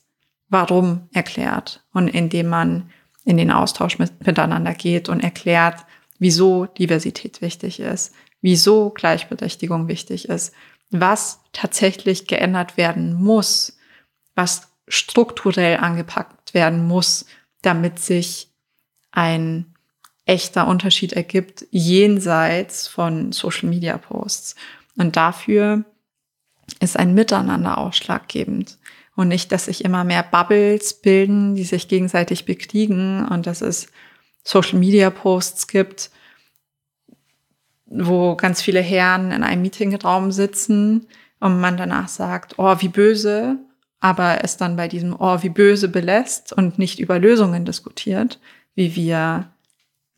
Warum erklärt und indem man in den Austausch mit, miteinander geht und erklärt, wieso Diversität wichtig ist, wieso Gleichberechtigung wichtig ist, was tatsächlich geändert werden muss, was strukturell angepackt werden muss, damit sich ein echter Unterschied ergibt jenseits von Social Media Posts. Und dafür ist ein Miteinander ausschlaggebend. und nicht, dass sich immer mehr Bubbles bilden, die sich gegenseitig bekriegen und dass es Social Media Posts gibt, wo ganz viele Herren in einem Meetingraum sitzen und man danach sagt, oh, wie böse, aber es dann bei diesem Oh, wie böse belässt und nicht über Lösungen diskutiert, wie wir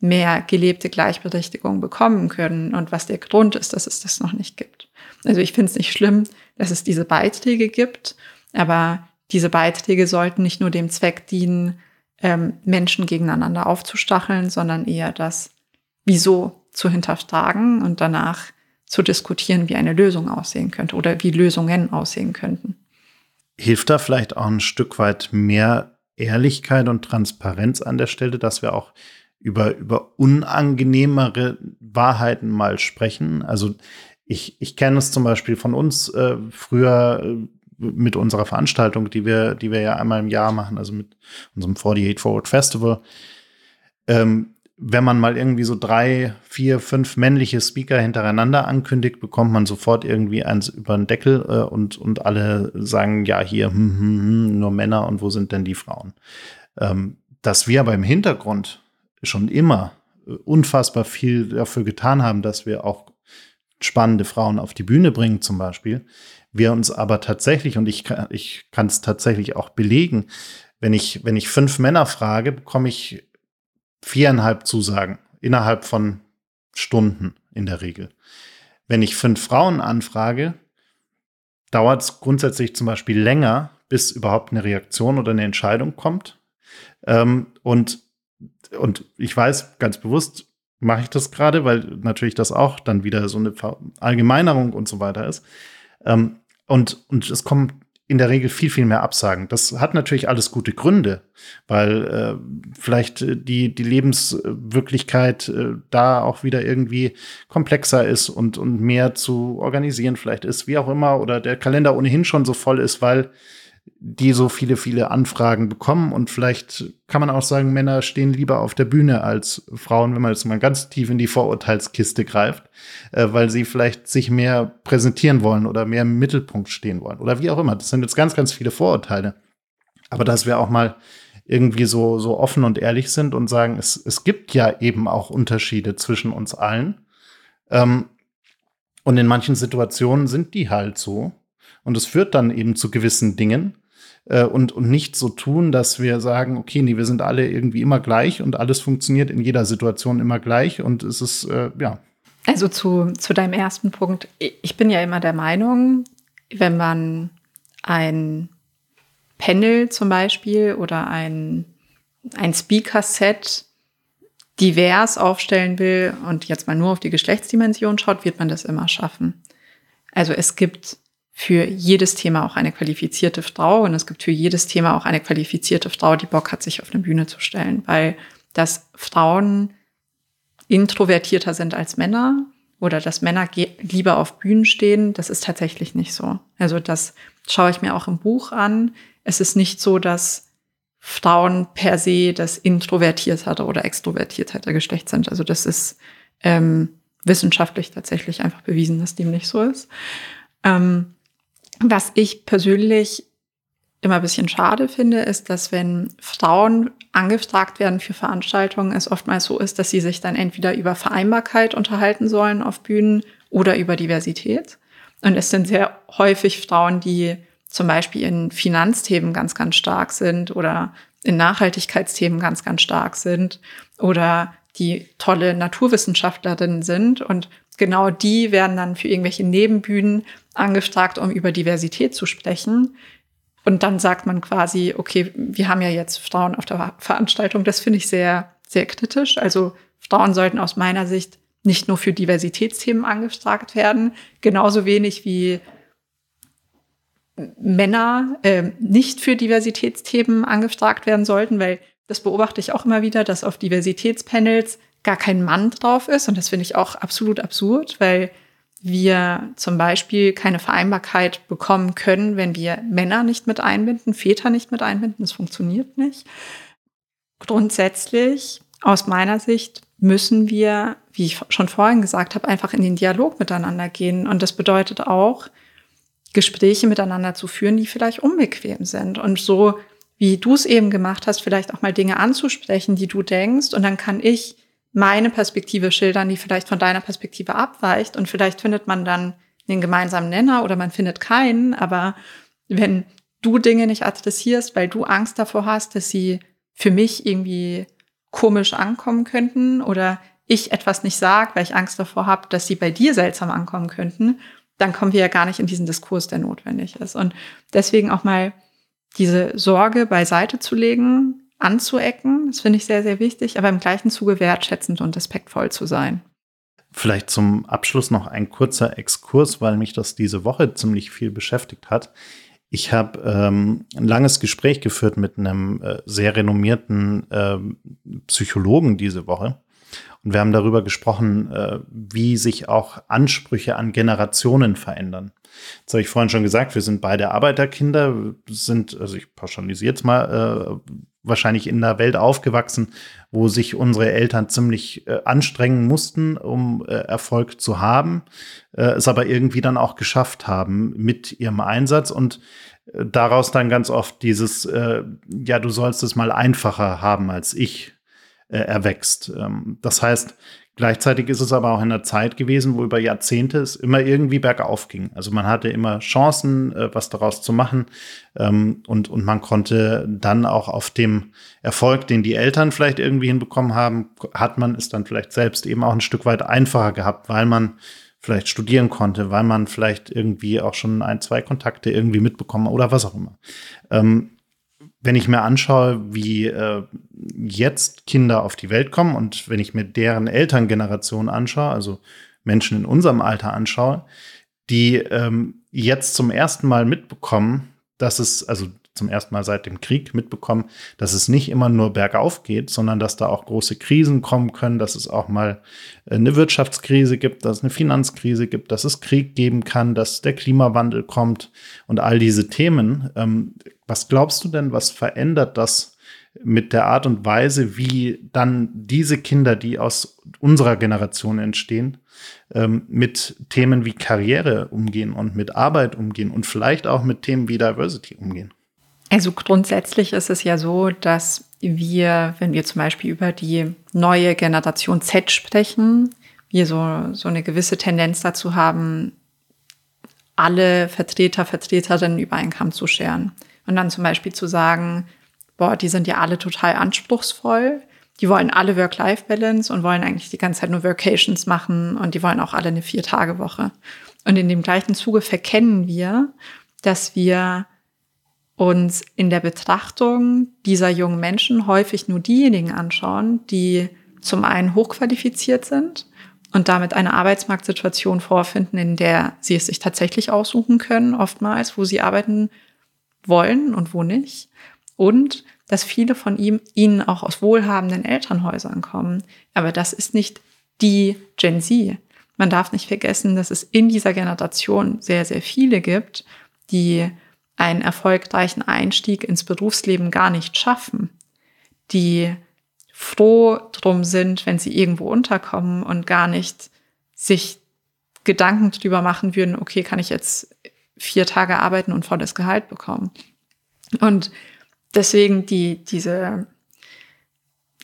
mehr gelebte Gleichberechtigung bekommen können und was der Grund ist, dass es das noch nicht gibt. Also ich finde es nicht schlimm, dass es diese Beiträge gibt, aber diese Beiträge sollten nicht nur dem Zweck dienen, ähm, Menschen gegeneinander aufzustacheln, sondern eher das Wieso zu hinterfragen und danach zu diskutieren, wie eine Lösung aussehen könnte oder wie Lösungen aussehen könnten. Hilft da vielleicht auch ein Stück weit mehr Ehrlichkeit und Transparenz an der Stelle, dass wir auch über, über unangenehmere Wahrheiten mal sprechen? Also ich, ich kenne es zum Beispiel von uns äh, früher äh, mit unserer Veranstaltung, die wir, die wir ja einmal im Jahr machen, also mit unserem 48 Forward Festival. Ähm, wenn man mal irgendwie so drei, vier, fünf männliche Speaker hintereinander ankündigt, bekommt man sofort irgendwie eins über den Deckel äh, und, und alle sagen, ja, hier, hm, hm, hm, nur Männer und wo sind denn die Frauen? Ähm, dass wir aber im Hintergrund schon immer äh, unfassbar viel dafür getan haben, dass wir auch spannende Frauen auf die Bühne bringen, zum Beispiel. Wir uns aber tatsächlich, und ich, ich kann es tatsächlich auch belegen, wenn ich, wenn ich fünf Männer frage, bekomme ich viereinhalb Zusagen innerhalb von Stunden in der Regel. Wenn ich fünf Frauen anfrage, dauert es grundsätzlich zum Beispiel länger, bis überhaupt eine Reaktion oder eine Entscheidung kommt. Ähm, und, und ich weiß ganz bewusst, mache ich das gerade, weil natürlich das auch dann wieder so eine Allgemeinerung und so weiter ist. Ähm, und, und es kommen in der Regel viel, viel mehr Absagen. Das hat natürlich alles gute Gründe, weil äh, vielleicht äh, die, die Lebenswirklichkeit äh, da auch wieder irgendwie komplexer ist und, und mehr zu organisieren vielleicht ist, wie auch immer, oder der Kalender ohnehin schon so voll ist, weil die so viele, viele Anfragen bekommen. Und vielleicht kann man auch sagen, Männer stehen lieber auf der Bühne als Frauen, wenn man jetzt mal ganz tief in die Vorurteilskiste greift, äh, weil sie vielleicht sich mehr präsentieren wollen oder mehr im Mittelpunkt stehen wollen oder wie auch immer. Das sind jetzt ganz, ganz viele Vorurteile. Aber dass wir auch mal irgendwie so, so offen und ehrlich sind und sagen, es, es gibt ja eben auch Unterschiede zwischen uns allen. Ähm, und in manchen Situationen sind die halt so. Und es führt dann eben zu gewissen Dingen äh, und, und nicht so tun, dass wir sagen, okay, nee, wir sind alle irgendwie immer gleich und alles funktioniert in jeder Situation immer gleich und es ist, äh, ja. Also zu, zu deinem ersten Punkt. Ich bin ja immer der Meinung, wenn man ein Panel zum Beispiel oder ein, ein Speaker-Set divers aufstellen will und jetzt mal nur auf die Geschlechtsdimension schaut, wird man das immer schaffen. Also es gibt für jedes Thema auch eine qualifizierte Frau und es gibt für jedes Thema auch eine qualifizierte Frau, die Bock hat, sich auf eine Bühne zu stellen, weil dass Frauen introvertierter sind als Männer oder dass Männer lieber auf Bühnen stehen, das ist tatsächlich nicht so. Also das schaue ich mir auch im Buch an. Es ist nicht so, dass Frauen per se das introvertiertere oder extrovertiertere Geschlecht sind. Also das ist ähm, wissenschaftlich tatsächlich einfach bewiesen, dass dem nicht so ist. Ähm, was ich persönlich immer ein bisschen schade finde, ist, dass wenn Frauen angefragt werden für Veranstaltungen, es oftmals so ist, dass sie sich dann entweder über Vereinbarkeit unterhalten sollen auf Bühnen oder über Diversität. Und es sind sehr häufig Frauen, die zum Beispiel in Finanzthemen ganz, ganz stark sind oder in Nachhaltigkeitsthemen ganz, ganz stark sind oder die tolle Naturwissenschaftlerinnen sind und genau die werden dann für irgendwelche Nebenbühnen angefragt, um über Diversität zu sprechen. Und dann sagt man quasi, okay, wir haben ja jetzt Frauen auf der Veranstaltung. Das finde ich sehr, sehr kritisch. Also Frauen sollten aus meiner Sicht nicht nur für Diversitätsthemen angefragt werden, genauso wenig wie Männer äh, nicht für Diversitätsthemen angefragt werden sollten, weil das beobachte ich auch immer wieder, dass auf Diversitätspanels gar kein Mann drauf ist. Und das finde ich auch absolut absurd, weil wir zum Beispiel keine Vereinbarkeit bekommen können, wenn wir Männer nicht mit einbinden, Väter nicht mit einbinden. Das funktioniert nicht. Grundsätzlich, aus meiner Sicht, müssen wir, wie ich schon vorhin gesagt habe, einfach in den Dialog miteinander gehen. Und das bedeutet auch, Gespräche miteinander zu führen, die vielleicht unbequem sind. Und so, wie du es eben gemacht hast, vielleicht auch mal Dinge anzusprechen, die du denkst. Und dann kann ich meine Perspektive schildern, die vielleicht von deiner Perspektive abweicht. Und vielleicht findet man dann den gemeinsamen Nenner oder man findet keinen. Aber wenn du Dinge nicht adressierst, weil du Angst davor hast, dass sie für mich irgendwie komisch ankommen könnten oder ich etwas nicht sage, weil ich Angst davor habe, dass sie bei dir seltsam ankommen könnten, dann kommen wir ja gar nicht in diesen Diskurs, der notwendig ist. Und deswegen auch mal diese Sorge beiseite zu legen, anzuecken, das finde ich sehr, sehr wichtig, aber im gleichen Zuge wertschätzend und respektvoll zu sein. Vielleicht zum Abschluss noch ein kurzer Exkurs, weil mich das diese Woche ziemlich viel beschäftigt hat. Ich habe ähm, ein langes Gespräch geführt mit einem äh, sehr renommierten äh, Psychologen diese Woche. Und wir haben darüber gesprochen, äh, wie sich auch Ansprüche an Generationen verändern. Das habe ich vorhin schon gesagt, wir sind beide Arbeiterkinder, sind, also ich pauschalisiere jetzt mal, äh, wahrscheinlich in einer Welt aufgewachsen, wo sich unsere Eltern ziemlich äh, anstrengen mussten, um äh, Erfolg zu haben, äh, es aber irgendwie dann auch geschafft haben mit ihrem Einsatz und äh, daraus dann ganz oft dieses, äh, ja, du sollst es mal einfacher haben als ich, erwächst. Ähm, das heißt, Gleichzeitig ist es aber auch in einer Zeit gewesen, wo über Jahrzehnte es immer irgendwie bergauf ging. Also man hatte immer Chancen, äh, was daraus zu machen. Ähm, und, und man konnte dann auch auf dem Erfolg, den die Eltern vielleicht irgendwie hinbekommen haben, hat man es dann vielleicht selbst eben auch ein Stück weit einfacher gehabt, weil man vielleicht studieren konnte, weil man vielleicht irgendwie auch schon ein, zwei Kontakte irgendwie mitbekommen oder was auch immer. Wenn ich mir anschaue, wie äh, jetzt Kinder auf die Welt kommen und wenn ich mir deren Elterngeneration anschaue, also Menschen in unserem Alter anschaue, die ähm, jetzt zum ersten Mal mitbekommen, dass es, also zum ersten Mal seit dem Krieg mitbekommen, dass es nicht immer nur bergauf geht, sondern dass da auch große Krisen kommen können, dass es auch mal äh, eine Wirtschaftskrise gibt, dass es eine Finanzkrise gibt, dass es Krieg geben kann, dass der Klimawandel kommt und all diese Themen. Ähm, was glaubst du denn, was verändert das mit der Art und Weise, wie dann diese Kinder, die aus unserer Generation entstehen, ähm, mit Themen wie Karriere umgehen und mit Arbeit umgehen und vielleicht auch mit Themen wie Diversity umgehen? Also grundsätzlich ist es ja so, dass wir, wenn wir zum Beispiel über die neue Generation Z sprechen, wir so, so eine gewisse Tendenz dazu haben, alle Vertreter, Vertreterinnen über einen Kamm zu scheren. Und dann zum Beispiel zu sagen, boah, die sind ja alle total anspruchsvoll, die wollen alle Work-Life-Balance und wollen eigentlich die ganze Zeit nur Workations machen und die wollen auch alle eine Vier-Tage-Woche. Und in dem gleichen Zuge verkennen wir, dass wir uns in der Betrachtung dieser jungen Menschen häufig nur diejenigen anschauen, die zum einen hochqualifiziert sind und damit eine Arbeitsmarktsituation vorfinden, in der sie es sich tatsächlich aussuchen können, oftmals, wo sie arbeiten wollen und wo nicht. Und dass viele von ihm, ihnen auch aus wohlhabenden Elternhäusern kommen. Aber das ist nicht die Gen Z. Man darf nicht vergessen, dass es in dieser Generation sehr, sehr viele gibt, die einen erfolgreichen Einstieg ins Berufsleben gar nicht schaffen, die froh drum sind, wenn sie irgendwo unterkommen und gar nicht sich Gedanken darüber machen würden, okay, kann ich jetzt vier Tage arbeiten und volles Gehalt bekommen. Und deswegen die, diese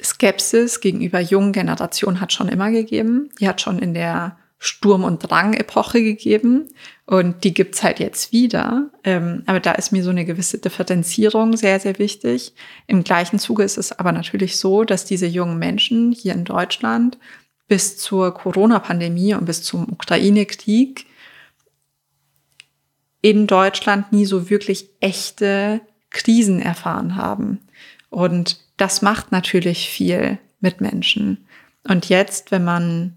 Skepsis gegenüber jungen Generationen hat schon immer gegeben. Die hat schon in der Sturm- und Drang-Epoche gegeben und die gibt's halt jetzt wieder. Ähm, aber da ist mir so eine gewisse Differenzierung sehr, sehr wichtig. Im gleichen Zuge ist es aber natürlich so, dass diese jungen Menschen hier in Deutschland bis zur Corona-Pandemie und bis zum Ukraine-Krieg in Deutschland nie so wirklich echte Krisen erfahren haben. Und das macht natürlich viel mit Menschen. Und jetzt, wenn man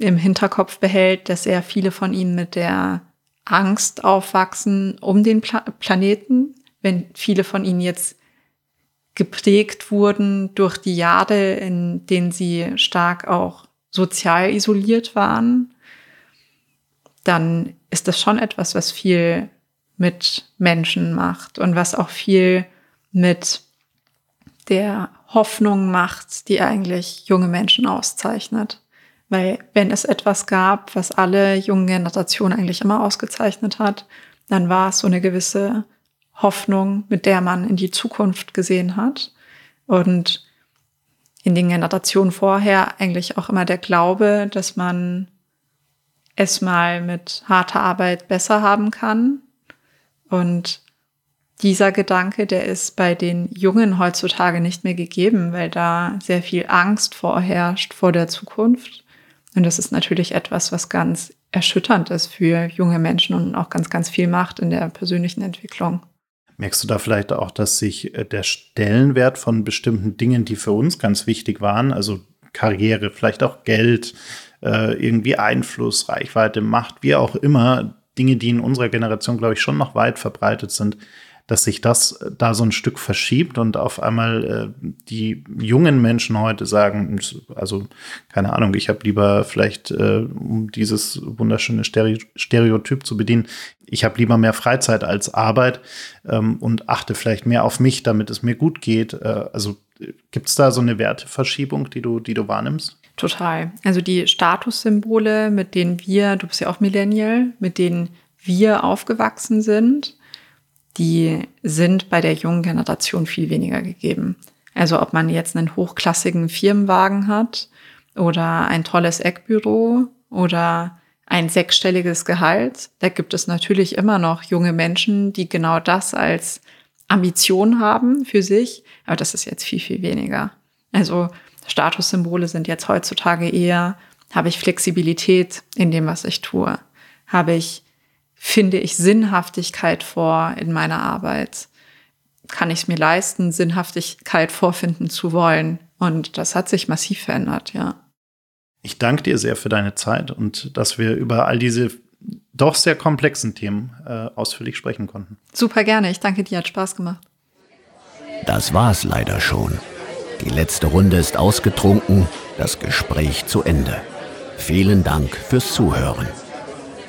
im Hinterkopf behält, dass sehr viele von ihnen mit der Angst aufwachsen um den Pla Planeten, wenn viele von ihnen jetzt geprägt wurden durch die Jahre, in denen sie stark auch sozial isoliert waren, dann ist das schon etwas, was viel mit Menschen macht und was auch viel mit der Hoffnung macht, die eigentlich junge Menschen auszeichnet. Weil wenn es etwas gab, was alle jungen Generationen eigentlich immer ausgezeichnet hat, dann war es so eine gewisse Hoffnung, mit der man in die Zukunft gesehen hat. Und in den Generationen vorher eigentlich auch immer der Glaube, dass man es mal mit harter Arbeit besser haben kann. Und dieser Gedanke, der ist bei den Jungen heutzutage nicht mehr gegeben, weil da sehr viel Angst vorherrscht vor der Zukunft. Und das ist natürlich etwas, was ganz erschütternd ist für junge Menschen und auch ganz, ganz viel macht in der persönlichen Entwicklung. Merkst du da vielleicht auch, dass sich äh, der Stellenwert von bestimmten Dingen, die für uns ganz wichtig waren, also Karriere, vielleicht auch Geld, äh, irgendwie Einfluss, Reichweite, Macht, wie auch immer, Dinge, die in unserer Generation, glaube ich, schon noch weit verbreitet sind, dass sich das da so ein Stück verschiebt und auf einmal äh, die jungen Menschen heute sagen, also keine Ahnung, ich habe lieber vielleicht, äh, um dieses wunderschöne Stereotyp zu bedienen, ich habe lieber mehr Freizeit als Arbeit ähm, und achte vielleicht mehr auf mich, damit es mir gut geht. Äh, also gibt es da so eine Werteverschiebung, die du, die du wahrnimmst? Total. Also die Statussymbole, mit denen wir, du bist ja auch Millennial, mit denen wir aufgewachsen sind, die sind bei der jungen Generation viel weniger gegeben. Also ob man jetzt einen hochklassigen Firmenwagen hat oder ein tolles Eckbüro oder ein sechsstelliges Gehalt, da gibt es natürlich immer noch junge Menschen, die genau das als Ambition haben für sich, aber das ist jetzt viel, viel weniger. Also Statussymbole sind jetzt heutzutage eher, habe ich Flexibilität in dem, was ich tue? Habe ich finde ich Sinnhaftigkeit vor in meiner Arbeit? Kann ich es mir leisten, Sinnhaftigkeit vorfinden zu wollen? Und das hat sich massiv verändert, ja. Ich danke dir sehr für deine Zeit und dass wir über all diese doch sehr komplexen Themen äh, ausführlich sprechen konnten. Super gerne. Ich danke dir, hat Spaß gemacht. Das war's leider schon. Die letzte Runde ist ausgetrunken, das Gespräch zu Ende. Vielen Dank fürs Zuhören.